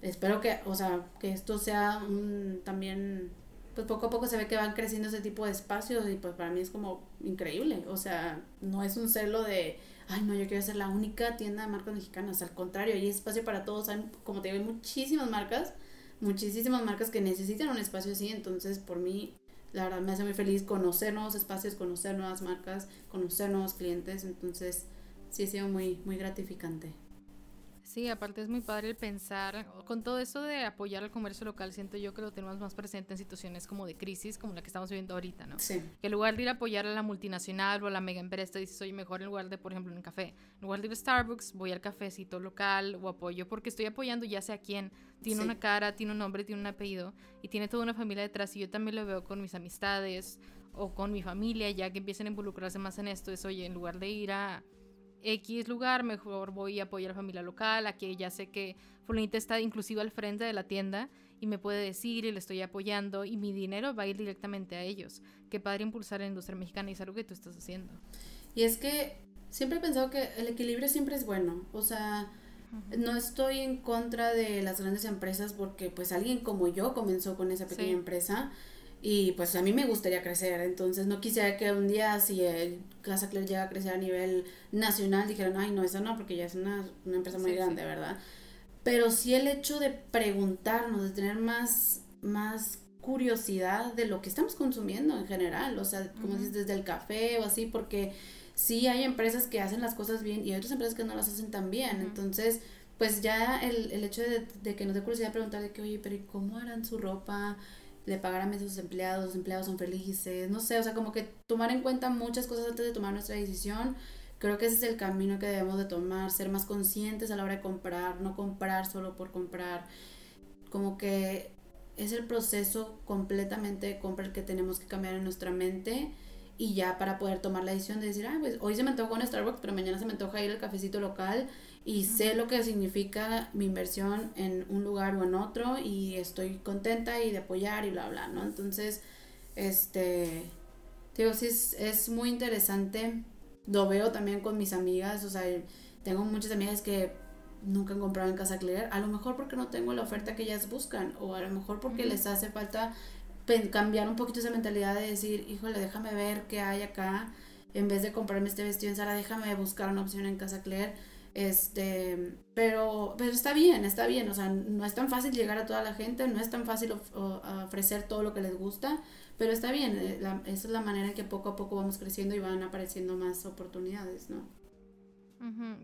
espero que, o sea, que esto sea un, también pues poco a poco se ve que van creciendo ese tipo de espacios y pues para mí es como increíble, o sea, no es un celo de, ay no, yo quiero ser la única tienda de marcas mexicanas, al contrario, hay espacio para todos, hay, como te digo, hay muchísimas marcas, muchísimas marcas que necesitan un espacio así, entonces por mí la verdad me hace muy feliz conocer nuevos espacios, conocer nuevas marcas, conocer nuevos clientes, entonces sí ha sido muy, muy gratificante. Sí, aparte es muy padre el pensar, con todo eso de apoyar al comercio local, siento yo que lo tenemos más presente en situaciones como de crisis, como la que estamos viviendo ahorita, ¿no? Sí. Que en lugar de ir a apoyar a la multinacional o a la mega empresa, dices, oye, mejor en lugar de, por ejemplo, en un café, en lugar de ir a Starbucks, voy al cafecito local o apoyo, porque estoy apoyando ya sea quien tiene una cara, tiene un nombre, tiene un apellido y tiene toda una familia detrás y yo también lo veo con mis amistades o con mi familia, ya que empiecen a involucrarse más en esto, es, oye, en lugar de ir a X lugar, mejor voy a apoyar a la familia local, aquí ya sé que Fulanita está inclusive al frente de la tienda y me puede decir y le estoy apoyando y mi dinero va a ir directamente a ellos. Qué padre impulsar la industria mexicana y es algo que tú estás haciendo. Y es que siempre he pensado que el equilibrio siempre es bueno, o sea, no estoy en contra de las grandes empresas porque pues alguien como yo comenzó con esa pequeña empresa y pues a mí me gustaría crecer, entonces no quisiera que un día si el Casa Claire llega a crecer a nivel nacional dijeran, ay no, eso no, porque ya es una, empresa muy grande, ¿verdad? Pero sí el hecho de preguntarnos, de tener más, más curiosidad de lo que estamos consumiendo en general, o sea, como dices, desde el café o así, porque sí hay empresas que hacen las cosas bien y hay otras empresas que no las hacen tan bien, entonces pues ya el, el hecho de, de, que nos dé curiosidad preguntar de que, oye, pero ¿y cómo harán su ropa? Le pagarán a sus empleados, los empleados son felices, no sé, o sea, como que tomar en cuenta muchas cosas antes de tomar nuestra decisión. Creo que ese es el camino que debemos de tomar, ser más conscientes a la hora de comprar, no comprar solo por comprar. Como que es el proceso completamente de compra el que tenemos que cambiar en nuestra mente y ya para poder tomar la decisión de decir, ah, pues hoy se me antoja un Starbucks, pero mañana se me antoja ir al cafecito local y sé lo que significa mi inversión en un lugar o en otro y estoy contenta y de apoyar y bla, bla, ¿no? Entonces, este, digo, sí, es, es muy interesante. Lo veo también con mis amigas, o sea, tengo muchas amigas que nunca han comprado en Casa Claire, a lo mejor porque no tengo la oferta que ellas buscan, o a lo mejor porque les hace falta cambiar un poquito esa mentalidad de decir, híjole, déjame ver qué hay acá, en vez de comprarme este vestido en Sara, déjame buscar una opción en Casa Claire este, pero, pero está bien, está bien, o sea, no es tan fácil llegar a toda la gente, no es tan fácil ofrecer todo lo que les gusta, pero está bien, eh, esa es la manera en que poco a poco vamos creciendo y van apareciendo más oportunidades, ¿no?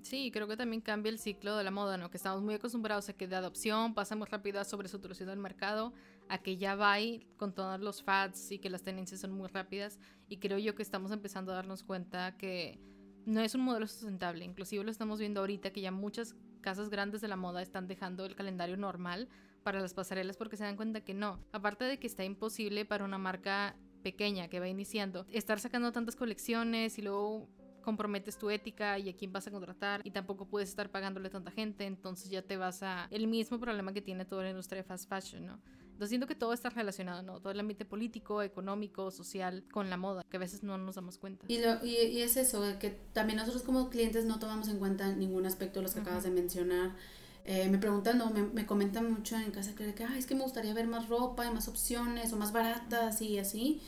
Sí, creo que también cambia el ciclo de la moda, ¿no? Que estamos muy acostumbrados a que de adopción pasamos rápido a sobresaturación del mercado, a que ya va con todos los fads y que las tendencias son muy rápidas. Y creo yo que estamos empezando a darnos cuenta que no es un modelo sustentable. Inclusive lo estamos viendo ahorita que ya muchas casas grandes de la moda están dejando el calendario normal para las pasarelas porque se dan cuenta que no. Aparte de que está imposible para una marca pequeña que va iniciando estar sacando tantas colecciones y luego comprometes tu ética y a quién vas a contratar y tampoco puedes estar pagándole tanta gente, entonces ya te vas a el mismo problema que tiene toda la industria de fast fashion, ¿no? Entonces siento que todo está relacionado, ¿no? Todo el ambiente político, económico, social, con la moda, que a veces no nos damos cuenta. Y, lo, y, es eso, que también nosotros como clientes no tomamos en cuenta ningún aspecto de los que acabas de mencionar. Eh, me preguntan, no, me, me, comentan mucho en casa que, que es que me gustaría ver más ropa y más opciones o más baratas y así.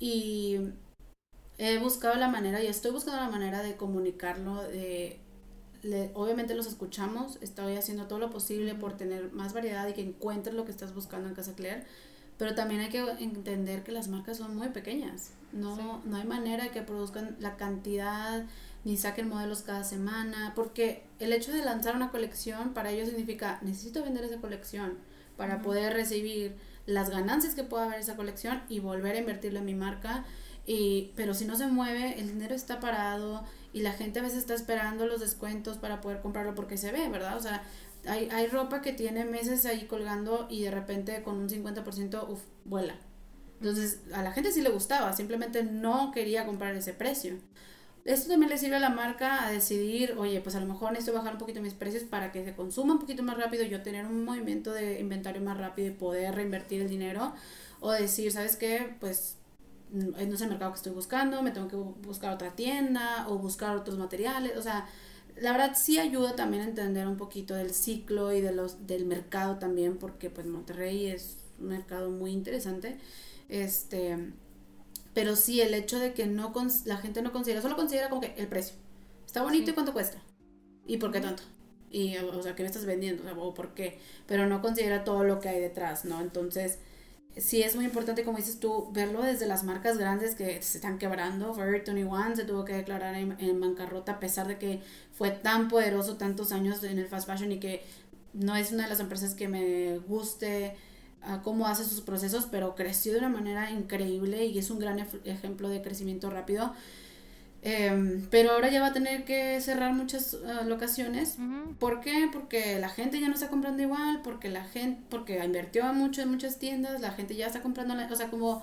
Y he buscado la manera y estoy buscando la manera de comunicarlo. De, obviamente los escuchamos, estoy haciendo todo lo posible por tener más variedad y que encuentres lo que estás buscando en Casa Claire. Pero también hay que entender que las marcas son muy pequeñas. No, no hay manera que produzcan la cantidad ni saquen modelos cada semana, porque el hecho de lanzar una colección para ellos significa necesito vender esa colección para poder recibir las ganancias que pueda haber esa colección y volver a invertirlo en mi marca. Y, pero si no se mueve, el dinero está parado y la gente a veces está esperando los descuentos para poder comprarlo porque se ve, ¿verdad? O sea, hay, hay ropa que tiene meses ahí colgando y de repente con un 50%, uff, vuela. Entonces, a la gente sí le gustaba, simplemente no quería comprar ese precio. Esto también le sirve a la marca a decidir, oye, pues a lo mejor necesito bajar un poquito mis precios para que se consuma un poquito más rápido, yo tener un movimiento de inventario más rápido y poder reinvertir el dinero. O decir, ¿sabes qué? Pues no es el mercado que estoy buscando, me tengo que buscar otra tienda o buscar otros materiales. O sea, la verdad sí ayuda también a entender un poquito del ciclo y de los, del mercado también, porque pues Monterrey es un mercado muy interesante. Este, pero sí, el hecho de que no la gente no considera, solo considera como que el precio. Está bonito y cuánto cuesta. ¿Y por qué tanto? Y, o sea, ¿qué me estás vendiendo? O, ¿por qué? Pero no considera todo lo que hay detrás, ¿no? Entonces, sí es muy importante, como dices tú, verlo desde las marcas grandes que se están quebrando. Forever 21 se tuvo que declarar en, en, bancarrota a pesar de que fue tan poderoso tantos años en el fast fashion y que no es una de las empresas que me guste cómo hace sus procesos, pero creció de una manera increíble y es un gran ejemplo de crecimiento rápido. Em, pero ahora ya va a tener que cerrar muchas ah, locaciones. ¿Por qué? Porque la gente ya no está comprando igual, porque la gente, porque invirtió mucho en muchas tiendas, la gente ya está comprando, o sea, como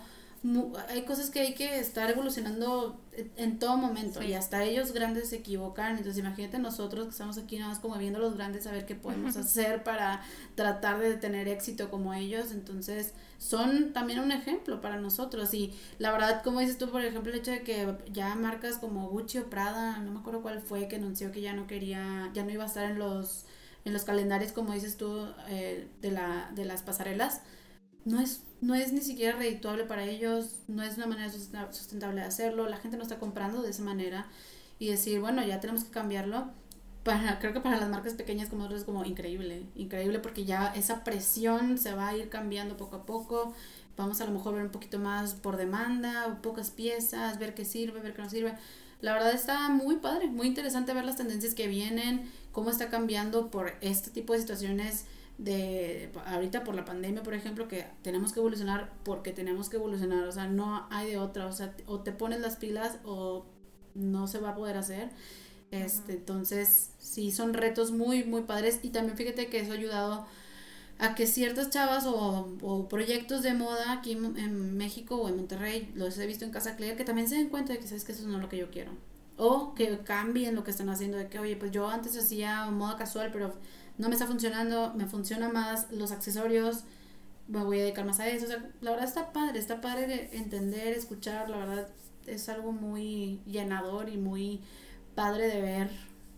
hay cosas que hay que estar evolucionando en todo momento y hasta ellos grandes se equivocan. Entonces imagínate nosotros que estamos aquí nada más como viendo a los grandes a ver qué podemos hacer para tratar de tener éxito como ellos. Entonces son también un ejemplo para nosotros y la verdad como dices tú por ejemplo el hecho de que ya marcas como Gucci o Prada, no me acuerdo cuál fue que anunció que ya no quería, ya no iba a estar en los en los calendarios como dices tú eh, de la de las pasarelas no es, no es ni siquiera redituable para ellos, no es una manera sustentable de hacerlo, la gente no está comprando de esa manera y decir, bueno, ya tenemos que cambiarlo. Para, creo que para las marcas pequeñas como nosotros es como increíble, increíble porque ya esa presión se va a ir cambiando poco a poco, vamos a lo mejor ver un poquito más por demanda, pocas piezas, ver qué sirve, ver qué no sirve. La verdad está muy padre, muy interesante ver las tendencias que vienen, cómo está cambiando por este tipo de situaciones de ahorita por la pandemia, por ejemplo, que tenemos que evolucionar porque tenemos que evolucionar, o sea, no hay de otra, o sea, o te pones las pilas o no se va a poder hacer. Este, entonces, sí, son retos muy, muy padres y también fíjate que eso ha ayudado a que ciertas chavas o, o proyectos de moda aquí en, México o en Monterrey, los he visto en Casa Claire, que también se den cuenta de que sabes que eso no es lo que yo quiero. O que cambien lo que están haciendo, de que, oye, pues yo antes hacía moda casual, pero no me está funcionando, me funciona más los accesorios, me voy a dedicar más a eso. O sea, la verdad está padre, está padre de entender, escuchar, la verdad es algo muy llenador y muy padre de ver,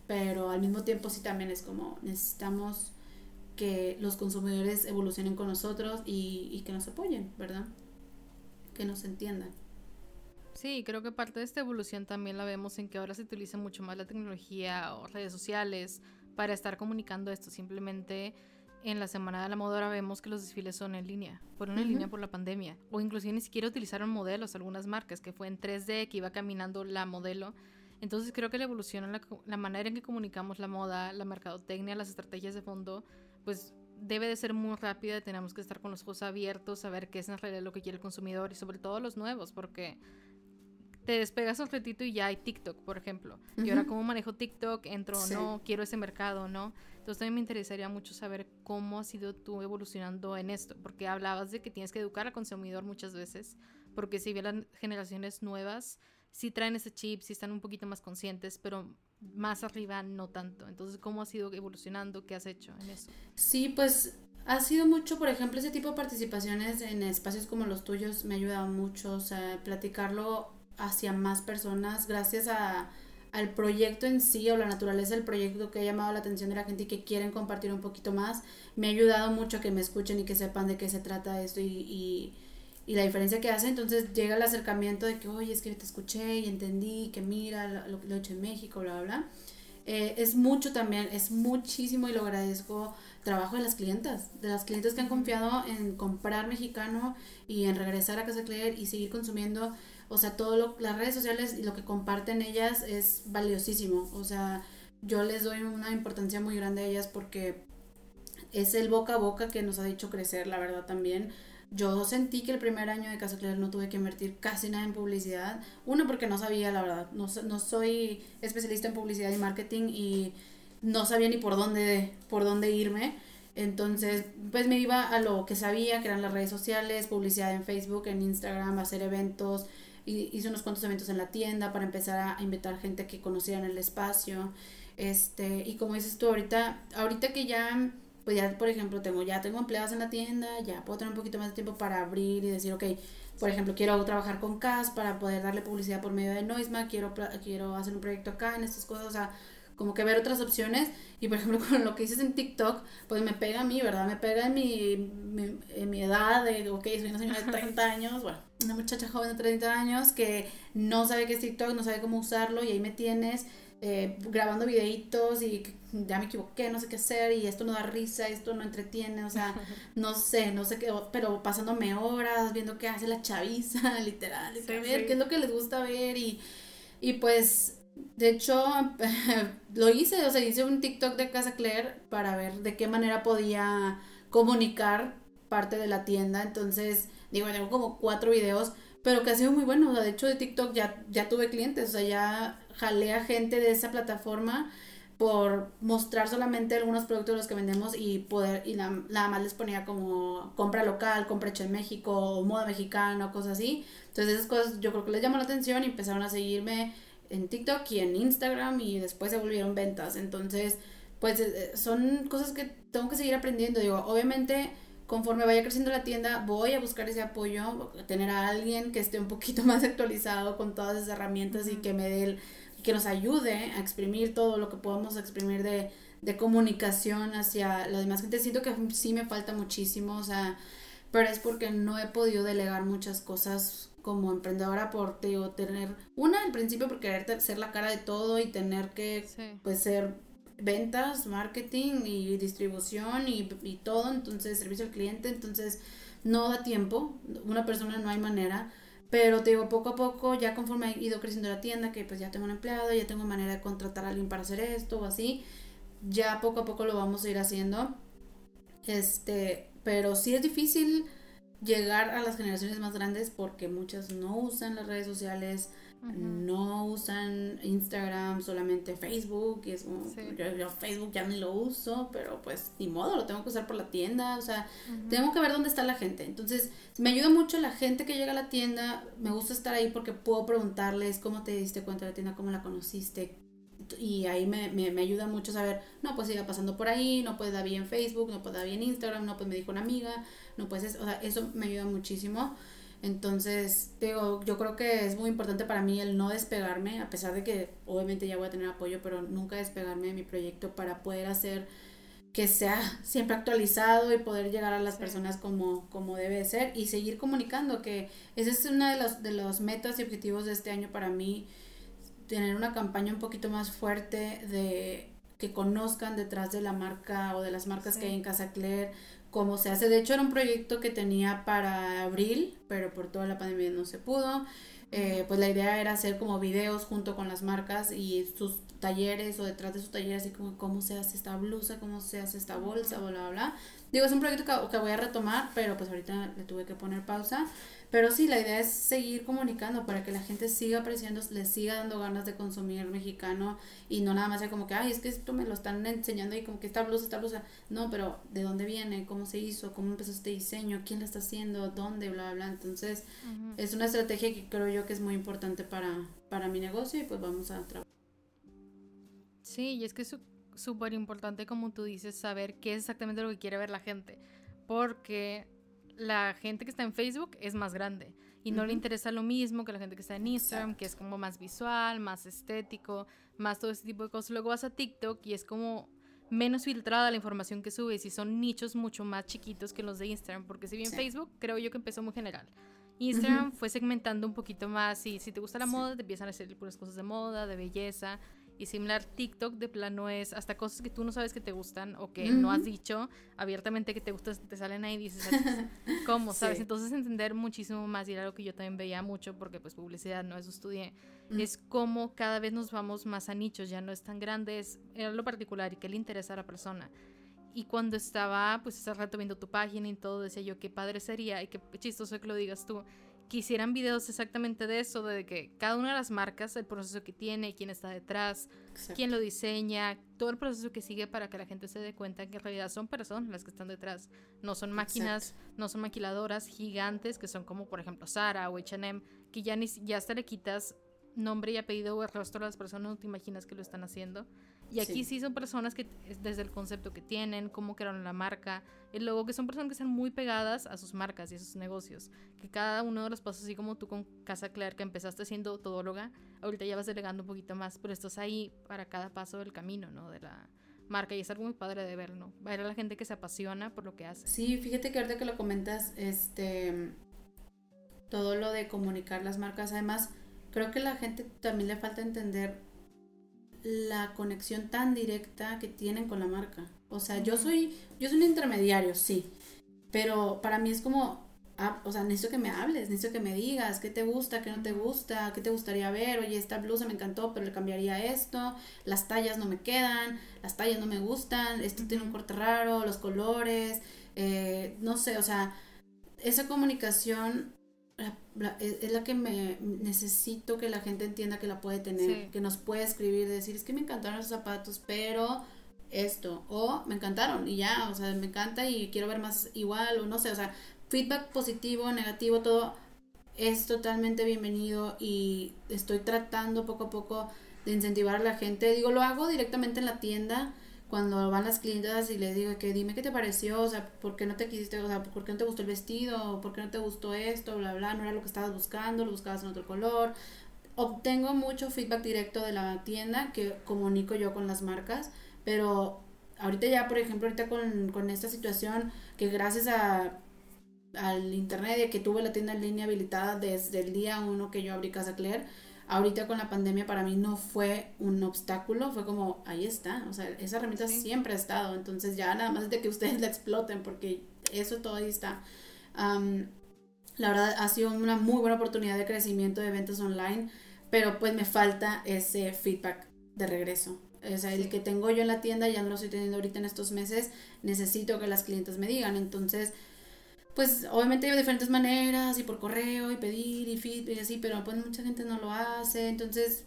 pero al mismo tiempo sí también es como necesitamos que los consumidores evolucionen con nosotros y, y que nos apoyen, ¿verdad? Que nos entiendan. Sí, creo que parte de esta evolución también la vemos en que ahora se utiliza mucho más la tecnología o redes sociales para estar comunicando esto. Simplemente en la Semana de la Moda ahora vemos que los desfiles son en línea, fueron en línea por la pandemia. O inclusive ni siquiera utilizaron modelos algunas marcas, que fue en 3D, que iba caminando la modelo. Entonces creo que la evolución en la, la manera en que comunicamos la moda, la mercadotecnia, las estrategias de fondo, pues debe de ser muy rápida, tenemos que estar con los ojos abiertos, saber qué es en realidad lo que quiere el consumidor y sobre todo los nuevos, porque te despegas un ratito y ya hay TikTok, por ejemplo. Y ahora cómo manejo TikTok, entro o no, quiero ese mercado, ¿no? Entonces también me interesaría mucho saber cómo has sido tú evolucionando en esto, porque hablabas de que tienes que educar al consumidor muchas veces, porque si bien las generaciones nuevas sí traen ese chip, sí están un poquito más conscientes, pero más arriba no tanto. Entonces, ¿cómo has ido evolucionando? ¿Qué has hecho en eso? Sí, pues ha sido mucho, por ejemplo, ese tipo de participaciones en espacios como los tuyos me ha ayudado mucho, o sea, platicarlo hacia más personas gracias a, al proyecto en sí o la naturaleza del proyecto que ha llamado la atención de la gente y que quieren compartir un poquito más. Me ha ayudado mucho a que me escuchen y que sepan de qué se trata esto y, y, la diferencia que hace. Entonces llega el acercamiento de que, oye, es que te escuché y entendí, que mira lo que lo he hecho en México, bla, bla, bla. Eh, es mucho también, es muchísimo y lo agradezco trabajo de las clientas, de las clientes que han confiado en comprar mexicano y en regresar a Casa Claire y seguir consumiendo o sea, todo lo, las redes sociales y lo que comparten ellas es valiosísimo. O sea, yo les doy una importancia muy grande a ellas porque es el boca a boca que nos ha dicho crecer, la verdad también. Yo sentí que el primer año de Casa Clara no tuve que invertir casi nada en publicidad. Uno, porque no sabía, la verdad. No, no soy especialista en publicidad y marketing y no sabía ni por dónde, por dónde irme. Entonces, pues me iba a lo que sabía, que eran las redes sociales, publicidad en Facebook, en Instagram, hacer eventos, hice unos cuantos eventos en la tienda para empezar a invitar gente que conociera en el espacio. Este, y como dices tú ahorita, ahorita que ya, pues ya, por ejemplo, tengo, ya tengo empleados en la tienda, ya puedo tener un poquito más de tiempo para abrir y decir, ok, por ejemplo, quiero trabajar con CAS para poder darle publicidad por medio de Noisma, quiero, quiero hacer un proyecto acá en estas cosas, o sea, como que ver otras opciones. Y por ejemplo (laughs) con lo que dices en TikTok pues me pega a mí, ¿verdad? Me pega en mi, en mi edad de, ok, soy una señora de 30 años, bueno, una muchacha joven de 30 años que no sabe qué es TikTok, no sabe cómo usarlo y ahí me tienes eh, grabando videitos y ya me equivoqué, no sé qué hacer y esto no da risa, esto no entretiene, o sea, (laughs) no sé, no sé qué, pero pasándome horas viendo qué hace la chaviza, (laughs) literal, ver qué es lo que les gusta ver y, y pues de hecho, (laughs) lo hice, o sea, hice un TikTok de Casa Claire para ver de qué manera podía comunicar parte de la tienda. Entonces, digo, tengo como cuatro videos, pero que ha sido muy bueno. O sea, de hecho, de TikTok ya, ya tuve clientes, o sea, ya jalé a gente de esa plataforma por mostrar solamente algunos productos de los que vendemos y poder, y nada, más les ponía como compra local, compra hecha en México, moda mexicana, cosas así. Entonces esas cosas yo creo que les llamó la atención y empezaron a seguirme en TikTok y en Instagram y después se volvieron ventas. Entonces, pues eh, son cosas que tengo que seguir aprendiendo. Digo, obviamente conforme vaya creciendo la tienda, voy a buscar ese apoyo, tener a alguien que esté un poquito (laughs) más actualizado con todas esas herramientas y que me dé el, que nos ayude a exprimir todo lo que podamos exprimir de, de comunicación hacia la demás gente. Siento que sí me falta muchísimo, o sea, pero es porque no he podido delegar muchas cosas como emprendedora por tener una al principio por querer ser la cara de todo y tener que pues ser ventas, marketing y distribución y, y, todo, entonces servicio al cliente, entonces no da tiempo, una persona no hay manera, pero te digo, poco a poco, ya conforme he ido creciendo la tienda, que pues ya tengo un empleado, ya tengo manera de contratar a alguien para hacer esto o así, ya poco a poco lo vamos a ir haciendo, este, pero sí es difícil llegar a las generaciones más grandes porque muchas no usan las redes sociales, no usan Instagram, solamente Facebook, y es como, yo, Facebook ya ni lo uso, pero pues ni modo, lo tengo que usar por la tienda, o sea, tengo que ver dónde está la gente. Entonces, me ayuda mucho la gente que llega a la tienda, me gusta estar ahí porque puedo preguntarles cómo te diste cuenta de la tienda, cómo la conociste, y ahí me, me, me, ayuda mucho saber, no, pues iba pasando por ahí, no pues David en Facebook, no pues David en Instagram, no pues me dijo una amiga, no pues, o sea, eso me ayuda muchísimo. Entonces, digo, yo creo que es muy importante para mí el no despegarme, a pesar de que obviamente ya voy a tener apoyo, pero nunca despegarme de mi proyecto para poder hacer que sea siempre actualizado y poder llegar a las personas como, como debe ser y seguir comunicando, que esa es una de las de los metas y objetivos de este año para mí, tener una campaña un poquito más fuerte de que conozcan detrás de la marca o de las marcas que hay en Casa Claire, cómo se hace. De hecho, era un proyecto que tenía para abril, pero por toda la pandemia no se pudo. Eh, pues la idea era hacer como videos junto con las marcas y sus talleres o detrás de sus talleres, así como cómo se hace esta blusa, cómo se hace esta bolsa, bla, bla, bla. Digo, es un proyecto que, que voy a retomar, pero pues ahorita le tuve que poner pausa. Pero sí, la idea es seguir comunicando para que la gente siga apreciando, le siga dando ganas de consumir mexicano y no nada más sea como que, ay, es que esto me lo están enseñando y como que esta blusa, esta blusa. No, pero ¿de dónde viene? ¿Cómo se hizo? ¿Cómo empezó este diseño? ¿Quién la está haciendo? ¿Dónde? Bla, bla. Entonces, es una estrategia que creo yo que es muy importante para, para mi negocio y pues vamos a trabajar. Sí, y es que es súper importante, como tú dices, saber qué es exactamente lo que quiere ver la gente. Porque la gente que está en Facebook es más grande y no le interesa lo mismo que la gente que está en Instagram, que es como más visual, más estético, más todo ese tipo de cosas. Luego vas a TikTok y es como menos filtrada la información que subes y son nichos mucho más chiquitos que los de Instagram, porque si bien Facebook creo yo que empezó muy general. Instagram fue segmentando un poquito más y si te gusta la moda te empiezan a hacer puras cosas de moda, de belleza y similar, TikTok de plano es hasta cosas que tú no sabes que te gustan o que no has dicho abiertamente que te gustan, te salen ahí y dices, (laughs) ¿cómo? ¿Sabes? Entonces entender muchísimo más y era algo que yo también veía mucho porque pues publicidad no es estudié, es como cada vez nos vamos más a nichos, ya no es tan grande, es era lo particular y que le interesa a la persona. Y cuando estaba pues ese rato viendo tu página y todo, decía yo, qué padre sería y qué chistoso que lo digas tú quisieran videos exactamente de eso, de que cada una de las marcas, el proceso que tiene, quién está detrás, quién lo diseña, todo el proceso que sigue para que la gente se dé cuenta que en realidad son personas las que están detrás, no son máquinas, no son maquiladoras gigantes que son como por ejemplo Sara o H&M, que ya, ni, ya hasta le quitas nombre y apellido o el rostro de las personas, no te imaginas que lo están haciendo. Y aquí sí. son personas que desde el concepto que tienen, cómo crearon la marca, el logo, que son personas que están muy pegadas a sus marcas y a sus negocios. Que cada uno de los pasos, así como tú con Casa Claire, que empezaste siendo todóloga, ahorita ya vas delegando un poquito más, pero estás ahí para cada paso del camino, ¿no? De la marca y es algo muy padre de ver, ¿no? Ver a la gente que se apasiona por lo que hace. Sí, fíjate que ahorita que lo comentas, este, todo lo de comunicar las marcas, además, creo que la gente también le falta entender la conexión tan directa que tienen con la marca. O sea, yo soy, yo soy un intermediario, sí, pero para mí es como, ah, o sea, necesito que me hables, necesito que me digas qué te gusta, qué no te gusta, qué te gustaría ver, oye, esta blusa me encantó, pero le cambiaría esto, las tallas no me quedan, las tallas no me gustan, esto tiene un corte raro, los colores, eh, no sé, o sea, esa comunicación es, la que me necesito que la gente entienda que la puede tener, que nos puede escribir, decir, es que me encantaron esos zapatos, pero esto, o me encantaron y ya, o sea, me encanta y quiero ver más igual, o no sé, o sea, feedback positivo, negativo, todo es totalmente bienvenido y estoy tratando poco a poco de incentivar a la gente. Digo, lo hago directamente en la tienda cuando van las clientas y les digo que dime qué te pareció, o sea, por qué no te quisiste, o sea, por qué no te gustó el vestido, por qué no te gustó esto, bla, bla, no era lo que estabas buscando, lo buscabas en otro color. Obtengo mucho feedback directo de la tienda que comunico yo con las marcas, pero ahorita ya, por ejemplo, ahorita con, con esta situación que gracias a al internet de que tuve la tienda en línea habilitada desde el día uno que yo abrí Casa Claire, ahorita con la pandemia para mí no fue un obstáculo, fue como, ahí está, o sea, esa herramienta siempre ha estado, entonces ya nada más de que (laughs) ustedes la exploten, porque eso todo ahí está. la verdad ha sido una muy buena oportunidad de crecimiento de ventas online, pero pues me falta ese feedback de regreso. O sea, el que tengo yo en la tienda ya no lo estoy teniendo ahorita en estos meses, necesito que las clientes me digan, entonces pues obviamente hay diferentes maneras y por correo y pedir y feed y así, pero pues mucha gente no lo hace, entonces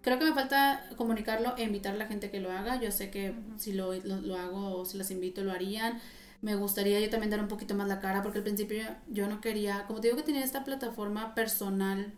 creo que me falta comunicarlo e invitar a la gente que lo haga, yo sé que si lo, lo, hago o si las invito lo harían, me gustaría yo también dar un poquito más la cara porque al principio yo no quería, como te digo que tenía esta plataforma personal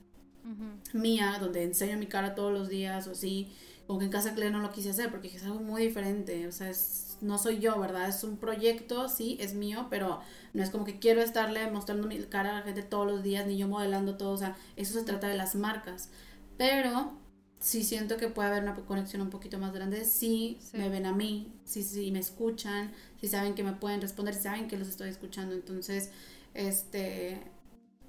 mía donde enseño mi cara todos los días o así, como que en casa Claire no lo quise hacer porque es algo muy diferente, o sea, es no soy yo, ¿verdad? Es un proyecto, sí, es mío, pero no es como que quiero estarle mostrando mi cara a la gente todos los días, ni yo modelando todo, o sea, eso se trata de las marcas. Pero sí siento que puede haber una conexión un poquito más grande si me ven a mí, si, si me escuchan, si saben que me pueden responder, si saben que los estoy escuchando. Entonces, este,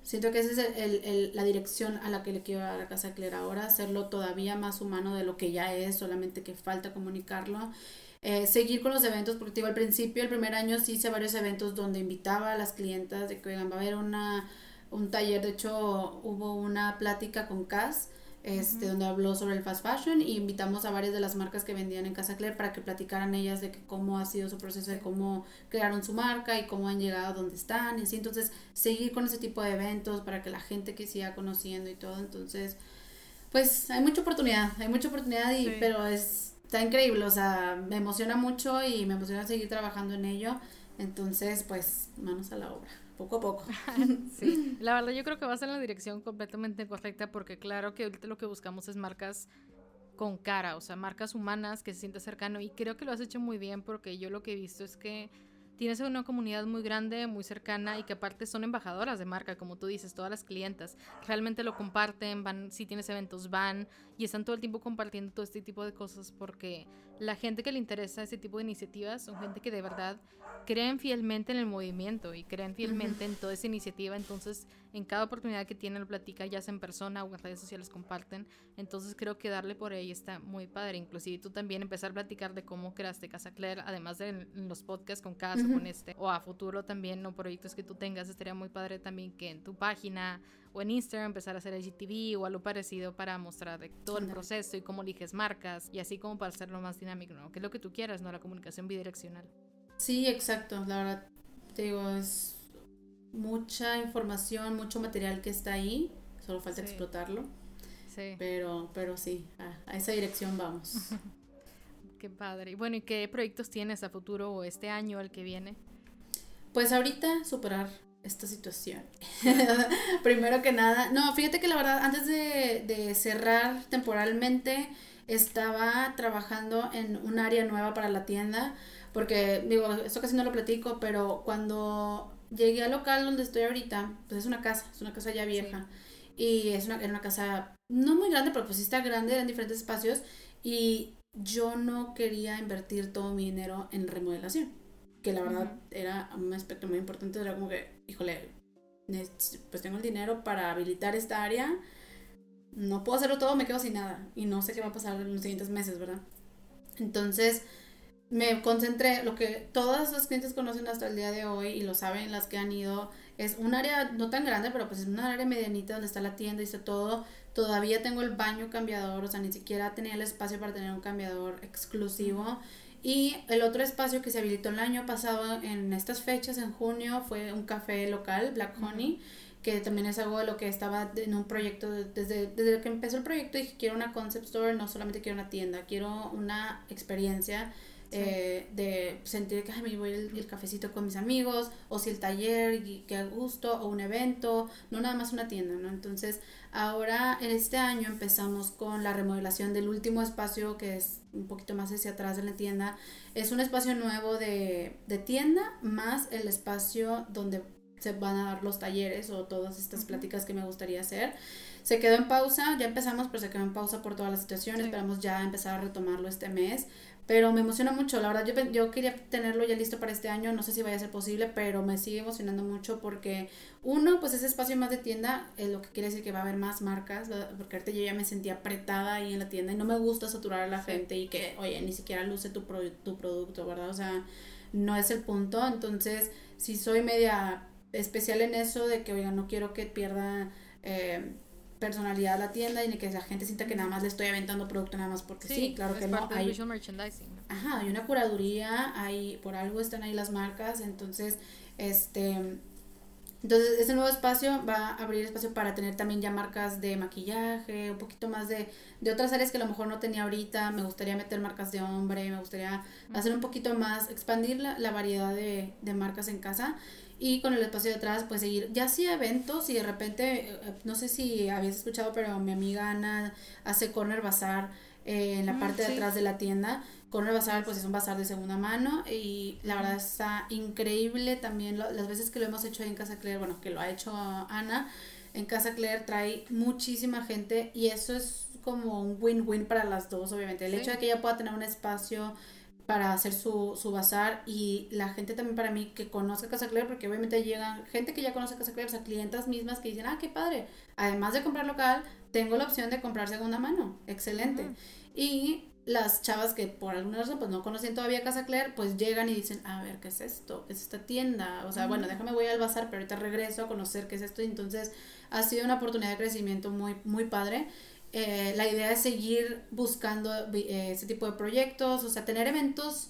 siento que esa es el, el, la dirección a la que le quiero dar a la Casa Clara ahora, hacerlo todavía más humano de lo que ya es, solamente que falta comunicarlo eh, seguir con los eventos, porque digo, al principio, el primer año sí hice varios eventos donde invitaba a las clientas de que oigan, va a haber una, un taller, de hecho hubo una plática con Cass, este, donde habló sobre el fast fashion y invitamos a varias de las marcas que vendían en Casa Claire para que platicaran ellas de que cómo ha sido su proceso de cómo crearon su marca y cómo han llegado a donde están y así. Entonces seguir con ese tipo de eventos para que la gente que siga conociendo y todo. Entonces pues hay mucha oportunidad hay mucha oportunidad y pero es está increíble, o sea, me emociona mucho y me emociona seguir trabajando en ello. Entonces, pues, manos a la obra, poco a poco. (laughs) sí, la verdad yo creo que vas en la dirección completamente correcta porque claro que ahorita lo que buscamos es marcas con cara, o sea, marcas humanas que se sienten cercano y creo que lo has hecho muy bien porque yo lo que he visto es que tienes una comunidad muy grande, muy cercana y que aparte son embajadoras de marca, como tú dices, todas las clientas. Realmente lo comparten, van, si tienes eventos, van y están todo el tiempo compartiendo todo este tipo de cosas porque la gente que le interesa ese tipo de iniciativas son gente que de verdad creen fielmente en el movimiento y creen fielmente en toda esa iniciativa. Entonces, en cada oportunidad que tienen, lo platica, ya sea en persona o en redes sociales, comparten. Entonces, creo que darle por ahí está muy padre. Inclusive tú también empezar a platicar de cómo creaste Casa Claire, además de en los podcasts con Casa, con este, o a futuro también, no proyectos que tú tengas. Estaría muy padre también que en tu página o en Instagram empezar a hacer IGTV o algo parecido para mostrar todo el proceso y cómo eliges marcas y así como para hacerlo más dinámico, ¿no? Que es lo que tú quieras, ¿no? La comunicación bidireccional. Sí, exacto. La verdad, te digo, es mucha información, mucho material que está ahí. Solo falta explotarlo. Sí. Pero, pero sí, a, a esa dirección vamos. (laughs) qué padre. Y bueno, ¿y qué proyectos tienes a futuro o este año, el que viene? Pues ahorita superar esta situación. (laughs) Primero que nada, no, fíjate que la verdad, antes de, de cerrar temporalmente, estaba trabajando en un área nueva para la tienda porque, digo, esto casi no lo platico, pero cuando llegué al local donde estoy ahorita, pues es una casa, es una casa ya vieja. Y es una, era una casa no muy grande, pero pues sí está grande, en diferentes espacios. Y yo no quería invertir todo mi dinero en remodelación. Que la verdad era un aspecto muy importante. Era como que, híjole, pues tengo el dinero para habilitar esta área. No puedo hacerlo todo, me quedo sin nada. Y no sé qué va a pasar en los siguientes meses, ¿verdad? Entonces me concentré, lo que todas las clientes conocen hasta el día de hoy y lo saben las que han ido, es un área no tan grande, pero pues es una área medianita donde está la tienda y está todo. Todavía tengo el baño cambiador, o sea, ni siquiera tenía el espacio para tener un cambiador exclusivo. Y el otro espacio que se habilitó el año pasado en estas fechas, en junio, fue un café local, Black Honey, que también es algo de lo que estaba en un proyecto, desde, desde que empezó el proyecto dije, quiero una concept store, no solamente quiero una tienda, quiero una experiencia eh, de sentir que me voy el, el, cafecito con mis amigos, o si el taller, y que gusto, o un evento, no nada más una tienda, ¿no? Entonces, ahora en este año empezamos con la remodelación del último espacio que es un poquito más hacia atrás de la tienda. Es un espacio nuevo de, de tienda, más el espacio donde se van a dar los talleres o todas estas pláticas que me gustaría hacer. Se quedó en pausa, ya empezamos, pero se quedó en pausa por toda la situación. Esperamos ya empezar a retomarlo este mes. Pero me emociona mucho, la verdad yo, yo quería tenerlo ya listo para este año, no sé si vaya a ser posible, pero me sigue emocionando mucho porque uno, pues ese espacio más de tienda, es lo que quiere decir que va a haber más marcas, porque ahorita yo ya me sentía apretada ahí en la tienda y no me gusta saturar a la gente y que, oye, ni siquiera luce tu, tu producto, ¿verdad? O sea, no es el punto, entonces si soy media especial en eso de que, oiga, no quiero que pierda... Eh, personalidad a la tienda y ni que la gente sienta que nada más le estoy aventando producto nada más porque sí, claro que no hay merchandising. Ajá, hay una curaduría, hay por algo están ahí las marcas, entonces este entonces, ese nuevo espacio va a abrir espacio para tener también ya marcas de maquillaje, un poquito más de, de otras áreas que a lo mejor no tenía ahorita. Me gustaría meter marcas de hombre, me gustaría hacer un poquito más, expandir la, la variedad de, de marcas en casa y con el espacio de atrás pues seguir. Ya hacía eventos y de repente eh, no sé si habías escuchado pero mi amiga Ana hace corner bazar eh, en la mm, parte de atrás de la tienda. Corner bazar pues es un bazar de segunda mano y la verdad está increíble también las veces que lo hemos hecho ahí en Casa Claire bueno que lo ha hecho Ana en Casa Claire trae muchísima gente y eso es como un win-win para las dos obviamente. El hecho de que ella pueda tener un espacio para hacer su, su bazar y la gente también para mí que conozca Casa Claire, porque obviamente llegan gente que ya conoce Casa Claire, o sea, clientas mismas que dicen, ah, qué padre, además de comprar local, tengo la opción de comprar segunda mano, excelente. Y las chavas que por alguna razón pues no conocen todavía Casa Claire, pues llegan y dicen, a ver, ¿qué es esto? ¿Qué es esta tienda? O sea, bueno, déjame voy al bazar, pero ahorita regreso a conocer qué es esto. Y entonces ha sido una oportunidad de crecimiento muy, muy padre. Eh, la idea es seguir buscando eh, ese tipo de proyectos, o sea, tener eventos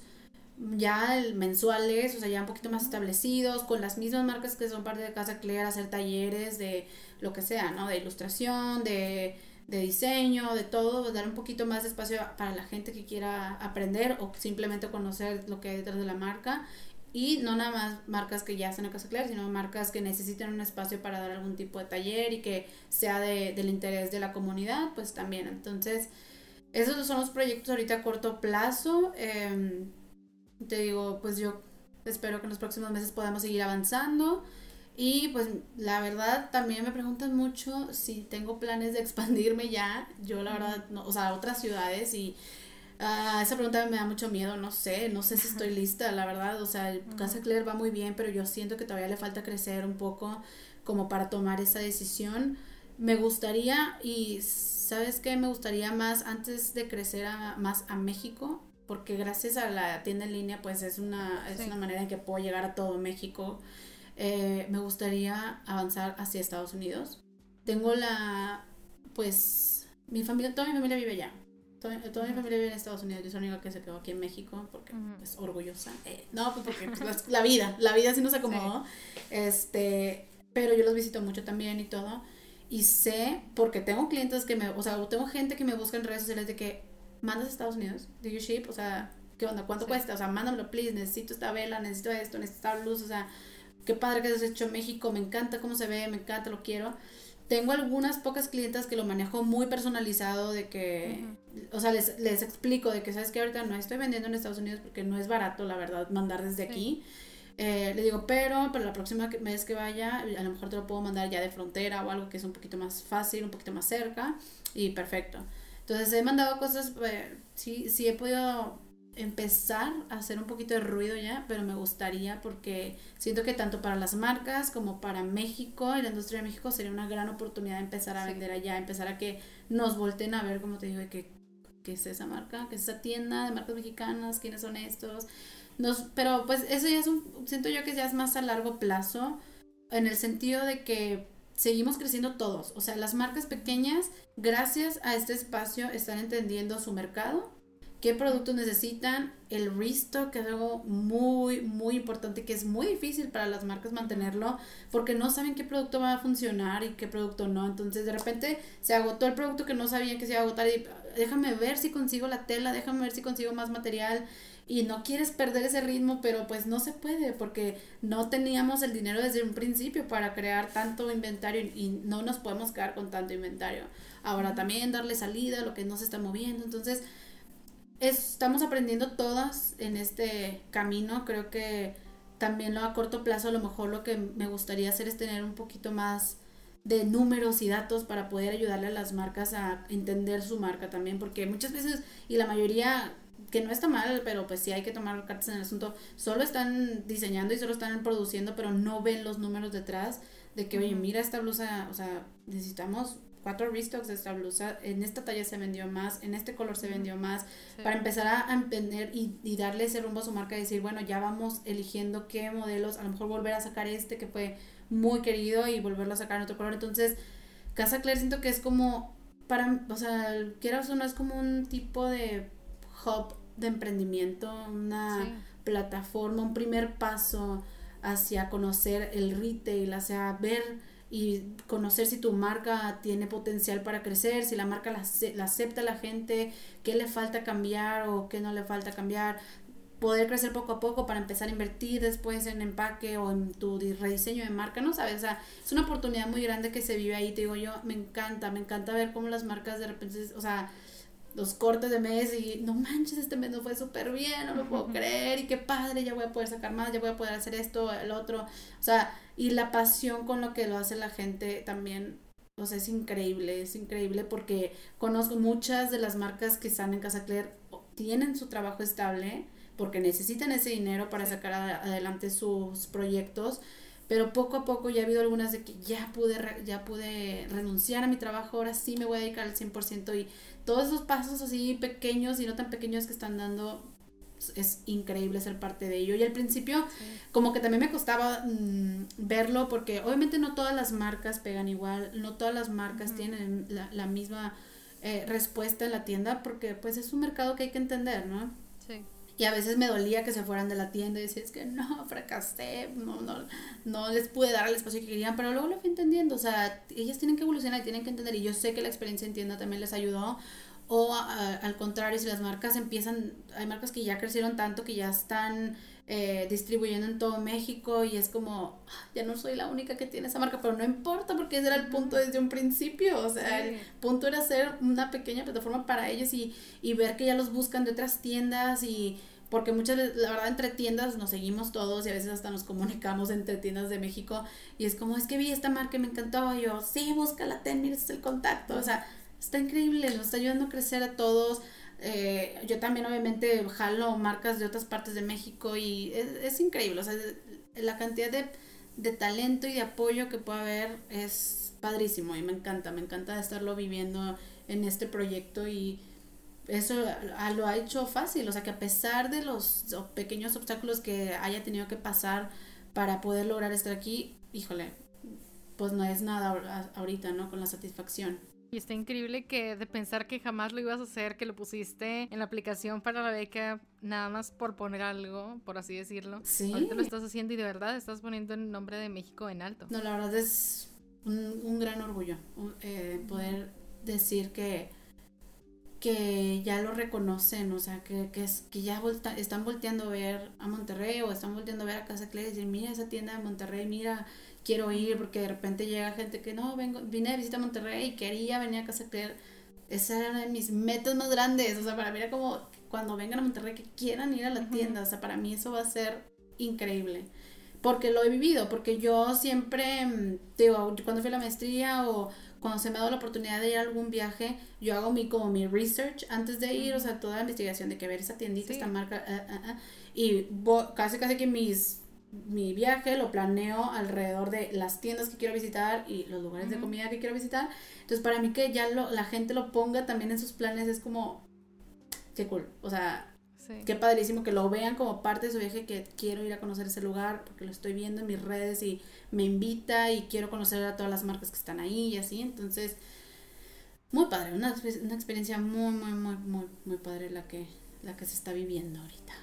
ya mensuales, o sea, ya un poquito más establecidos, con las mismas marcas que son parte de Casa Claire, hacer talleres de lo que sea, ¿no? De ilustración, de, de diseño, de todo, dar un poquito más de espacio para la gente que quiera aprender o simplemente conocer lo que hay detrás de la marca y no nada más marcas que ya están en Casa Claire, sino marcas que necesitan un espacio para dar algún tipo de taller y que sea de, del interés de la comunidad, pues también. Entonces, esos son los proyectos ahorita a corto plazo. Em, te digo, pues yo espero que en los próximos meses podamos seguir avanzando. Y pues la verdad también me preguntan mucho si tengo planes de (laughs) expandirme ya. Yo la verdad, no, o sea, a otras ciudades y uh, esa pregunta me da mucho miedo, no sé, no sé si estoy lista, la verdad. O sea, Casa Claire va muy bien, pero yo siento que todavía le falta crecer un poco como para tomar esa decisión. Me gustaría y sabes qué, me gustaría más antes de crecer a, más a México, porque gracias a la tienda en línea pues es una, es una manera en que puedo llegar a todo México eh, me gustaría avanzar hacia Estados Unidos. Tengo la, pues, mi familia, toda mi familia vive allá. Toda, mi familia vive en Estados Unidos. Yo soy la única que se quedó aquí en México porque es orgullosa. Eh, no, pues porque pues, la, vida, la vida sí nos acomodó. Este, pero yo los visito mucho también y todo. Y sé, porque tengo clientes que me, o sea, tengo gente que me busca en redes sociales de que mandas a Estados Unidos, do you ship, o sea, ¿qué onda? ¿Cuánto cuesta? O sea, mándamelo, please, necesito esta vela, necesito esto, necesito esta luz, o sea, qué padre que has hecho en México, me encanta cómo se ve, me encanta, lo quiero. Tengo algunas pocas clientas que lo manejo muy personalizado, de que, o sea, les, les, explico de que, sabes que ahorita no estoy vendiendo en Estados Unidos porque no es barato, la verdad, mandar desde aquí. Eh, le digo, pero para la próxima vez que vaya, a lo mejor te lo puedo mandar ya de frontera o algo que es un poquito más fácil, un poquito más cerca y perfecto. Entonces he mandado cosas, eh, sí, sí he podido empezar a hacer un poquito de ruido ya, pero me gustaría porque siento que tanto para las marcas como para México y la industria de México sería una gran oportunidad de empezar a vender allá, empezar a que nos volten a ver, como te digo, que qué es esa marca, qué es esa tienda de marcas mexicanas, quiénes son estos. Nos, pero pues eso ya es un, siento yo que ya es más a largo plazo, en el sentido de que seguimos creciendo todos, o sea, las marcas pequeñas, gracias a este espacio, están entendiendo su mercado qué productos necesitan, el restock, que es algo muy, muy importante, que es muy difícil para las marcas mantenerlo, porque no saben qué producto va a funcionar y qué producto no. Entonces, de repente se agotó el producto que no sabían que se iba a agotar y déjame ver si consigo la tela, déjame ver si consigo más material. Y no quieres perder ese ritmo, pero pues no se puede porque no teníamos el dinero desde un principio para crear tanto inventario y no nos podemos quedar con tanto inventario. Ahora también darle salida a lo que no se está moviendo. Entonces, estamos aprendiendo todas en este camino. Creo que también lo a corto plazo a lo mejor lo que me gustaría hacer es tener un poquito más de números y datos para poder ayudarle a las marcas a entender su marca también, porque muchas veces, y la mayoría, que no está mal, pero pues sí hay que tomar cartas en el asunto, solo están diseñando y solo están produciendo, pero no ven los números detrás de que, oye, mira esta blusa, o sea, necesitamos cuatro restocks de esta blusa, en esta talla se vendió más, en este color se vendió más, para empezar a emprender y, y, darle ese rumbo a su marca y decir, bueno, ya vamos eligiendo qué modelos, a lo mejor volver a sacar este que fue muy querido y volverlo a sacar en otro color. Entonces, Casa Claire siento que es como, para, o sea, quiero o no es como un tipo de hub de emprendimiento, una plataforma, un primer paso hacia conocer el retail, hacia ver y conocer si tu marca tiene potencial para crecer, si la marca la, acepta la gente, qué le falta cambiar o qué no le falta cambiar, poder crecer poco a poco para empezar a invertir después en empaque o en tu rediseño de marca, ¿no sabes? O sea, es una oportunidad muy grande que se vive ahí, te digo yo, me encanta, me encanta ver cómo las marcas de repente, o sea, los cortes de mes y no manches, este mes no fue súper bien, no lo puedo creer y qué padre, ya voy a poder sacar más, ya voy a poder hacer esto, el otro, o sea, y la pasión con lo que lo hace la gente también, o sea, es increíble, es increíble porque conozco muchas de las marcas que están en Casa Claire, tienen su trabajo estable porque necesitan ese dinero para sacar adelante sus proyectos, pero poco a poco ya ha habido algunas de que ya pude, ya pude renunciar a mi trabajo, ahora sí me voy a dedicar al 100% y todos esos pasos así pequeños y no tan pequeños que están dando es increíble ser parte de ello. Y al principio, como que también me costaba mm, verlo, porque obviamente no todas las marcas pegan igual, no todas las marcas tienen la, la misma eh, respuesta en la tienda, porque pues es un mercado que hay que entender, ¿no? Sí. Y a veces me dolía que se fueran de la tienda y decía, es que no, fracasé, no, no, no les pude dar el espacio que querían, pero luego lo fui entendiendo, o sea, ellas tienen que evolucionar y tienen que entender, y yo sé que la experiencia en tienda también les ayudó, o al contrario, si las marcas empiezan, hay marcas que ya crecieron tanto que ya están eh, distribuyendo en todo México y es como, ah, ya no soy la única que tiene esa marca, pero no importa porque ese era el punto desde un principio, o sea, el punto era ser una pequeña plataforma para ellos y, y ver que ya los buscan de otras tiendas y porque muchas veces, la verdad, entre tiendas nos seguimos todos y a veces hasta nos comunicamos entre tiendas de México y es como, es que vi esta marca y me encantó, y yo, sí, búscala, ten, mira, este es el contacto, o sea, está increíble, nos está ayudando a crecer a todos. Eh, yo también obviamente jalo marcas de otras partes de México y es, es increíble, o sea, la cantidad de, de talento y de apoyo que puede haber es padrísimo y me encanta, me encanta estarlo viviendo en este proyecto y eso lo ha hecho fácil, o sea que a pesar de los pequeños obstáculos que haya tenido que pasar para poder lograr estar aquí, híjole, pues no es nada ahorita, ¿no? Con la satisfacción. Y está increíble que de pensar que jamás lo ibas a hacer, que lo pusiste en la aplicación para la beca, nada más por poner algo, por así decirlo. Sí. Ahorita lo estás haciendo y de verdad estás poniendo el nombre de México en alto. No, la verdad es un, un gran orgullo eh, poder decir que que ya lo reconocen, o sea, que, que, es, que ya están volteando a ver a Monterrey o están volteando a ver a Casa Clay y decir, mira esa tienda de Monterrey, mira, quiero ir, porque de repente llega gente que no, vengo, vine de visita a Monterrey y quería venir a Casa Clay. Esa era una de mis metas más grandes, o sea, para mí era como cuando vengan a Monterrey que quieran ir a la tienda, o sea, para mí eso va a ser increíble. Porque lo he vivido, porque yo siempre, mm, digo, cuando fui a la maestría o cuando se me ha dado la oportunidad de ir a algún viaje, yo hago mi como mi research antes de ir, o sea, toda la investigación de que ver esa tiendita, esta marca, ah, ah, y casi casi que mis mi viaje lo planeo alrededor de las tiendas que quiero visitar y los lugares de comida que quiero visitar. Entonces, para mí que ya lo, la gente lo ponga también en sus planes es como, qué cool. O sea, Qué padrísimo que lo vean como parte de su viaje, que quiero ir a conocer ese lugar porque lo estoy viendo en mis redes y me invita y quiero conocer a todas las marcas que están ahí y así. Entonces, muy padre, una, una experiencia muy, muy, muy, muy, muy padre la que, la que se está viviendo ahorita.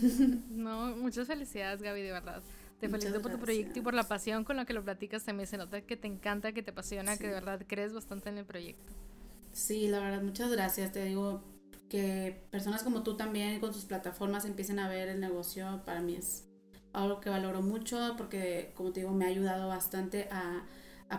(laughs) No, muchas felicidades, Gaby, de verdad. Te felicito por tu proyecto y por la pasión con la que lo platicas. También se nota que te encanta, que te apasiona, que de verdad crees bastante en el proyecto. Sí, la verdad, muchas gracias. Te digo, que personas como tú también con sus plataformas empiecen a ver el negocio, para mí es algo que valoro mucho porque, como te digo, me ha ayudado bastante a,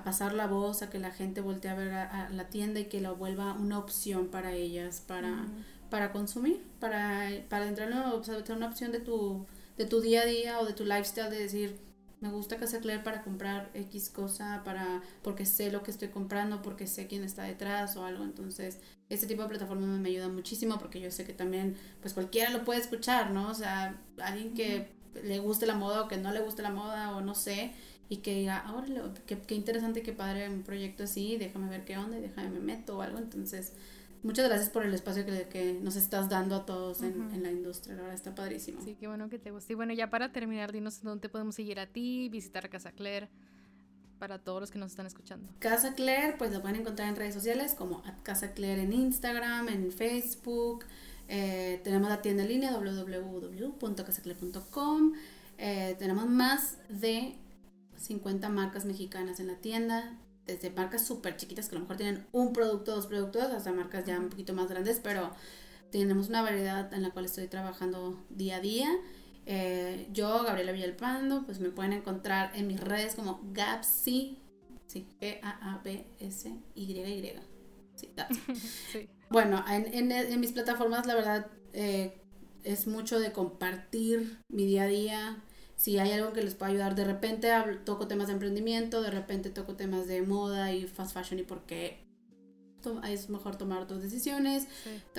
pasar la voz, a que la gente voltee a ver a, la tienda y que la vuelva una opción para ellas, para, para consumir, para, para entrar en una, una opción de tu, de tu día a día o de tu lifestyle, de decir, me gusta Claire para comprar X cosa, para, porque sé lo que estoy comprando, porque sé quién está detrás o algo, entonces este tipo de plataforma me ayuda muchísimo porque yo sé que también, pues cualquiera lo puede escuchar, ¿no? O sea, alguien que le guste la moda o que no le guste la moda o no sé, y que diga, ahora qué, qué interesante, qué padre un proyecto así, déjame ver qué onda y déjame me meto o algo. Entonces, muchas gracias por el espacio que, que nos estás dando a todos en, en, la industria, la verdad está padrísimo. Sí, qué bueno que te guste. Y bueno, ya para terminar, dinos dónde podemos seguir a ti, visitar Casa Claire para todos los que nos están escuchando. Casa Claire, pues lo pueden encontrar en redes sociales como Casa Claire en Instagram, en Facebook. Eh, tenemos la tienda en línea www.casaclaire.com. Eh, tenemos más de 50 marcas mexicanas en la tienda, desde marcas súper chiquitas que a lo mejor tienen un producto, dos productos, hasta marcas ya un poquito más grandes, pero tenemos una variedad en la cual estoy trabajando día a día. Eh, yo, Gabriela Villalpando, pues me pueden encontrar en mis redes como Gapsi, sí, G-A-A-B-S-Y-Y. (laughs) Sí, Bueno, en, en, mis plataformas, la verdad, eh, es mucho de compartir mi día a día. Si hay algo que les pueda ayudar, de repente toco temas de emprendimiento, de repente toco temas de moda y fast fashion y por qué es mejor tomar otras decisiones,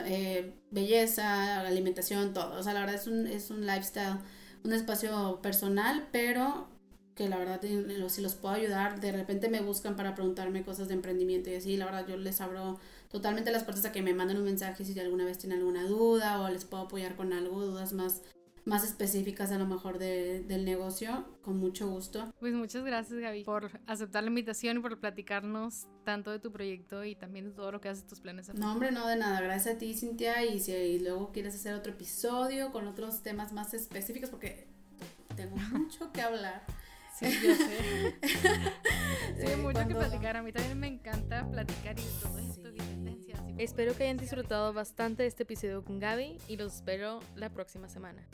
eh, belleza, alimentación, todo. O sea, la verdad es un, es un lifestyle, un espacio personal, pero que la verdad si los puedo ayudar, de repente me buscan para preguntarme cosas de emprendimiento y así, la verdad yo les abro totalmente las puertas a que me manden un mensaje si alguna vez tienen alguna duda o les puedo apoyar con algo, dudas más más específicas a lo mejor de, del negocio, con mucho gusto. Pues muchas gracias Gaby por aceptar la invitación y por platicarnos tanto de tu proyecto y también de todo lo que haces tus planes. No, hombre, no de nada. Gracias a ti, Cintia. Y si luego quieres hacer otro episodio con otros temas más específicos, porque tengo (laughs) mucho que hablar. Sí, yo sé. (laughs) sí, mucho que platicar. A mí también me encanta platicar y todo esto. Espero que hayan disfrutado bastante de este episodio con Gaby y los espero la próxima semana.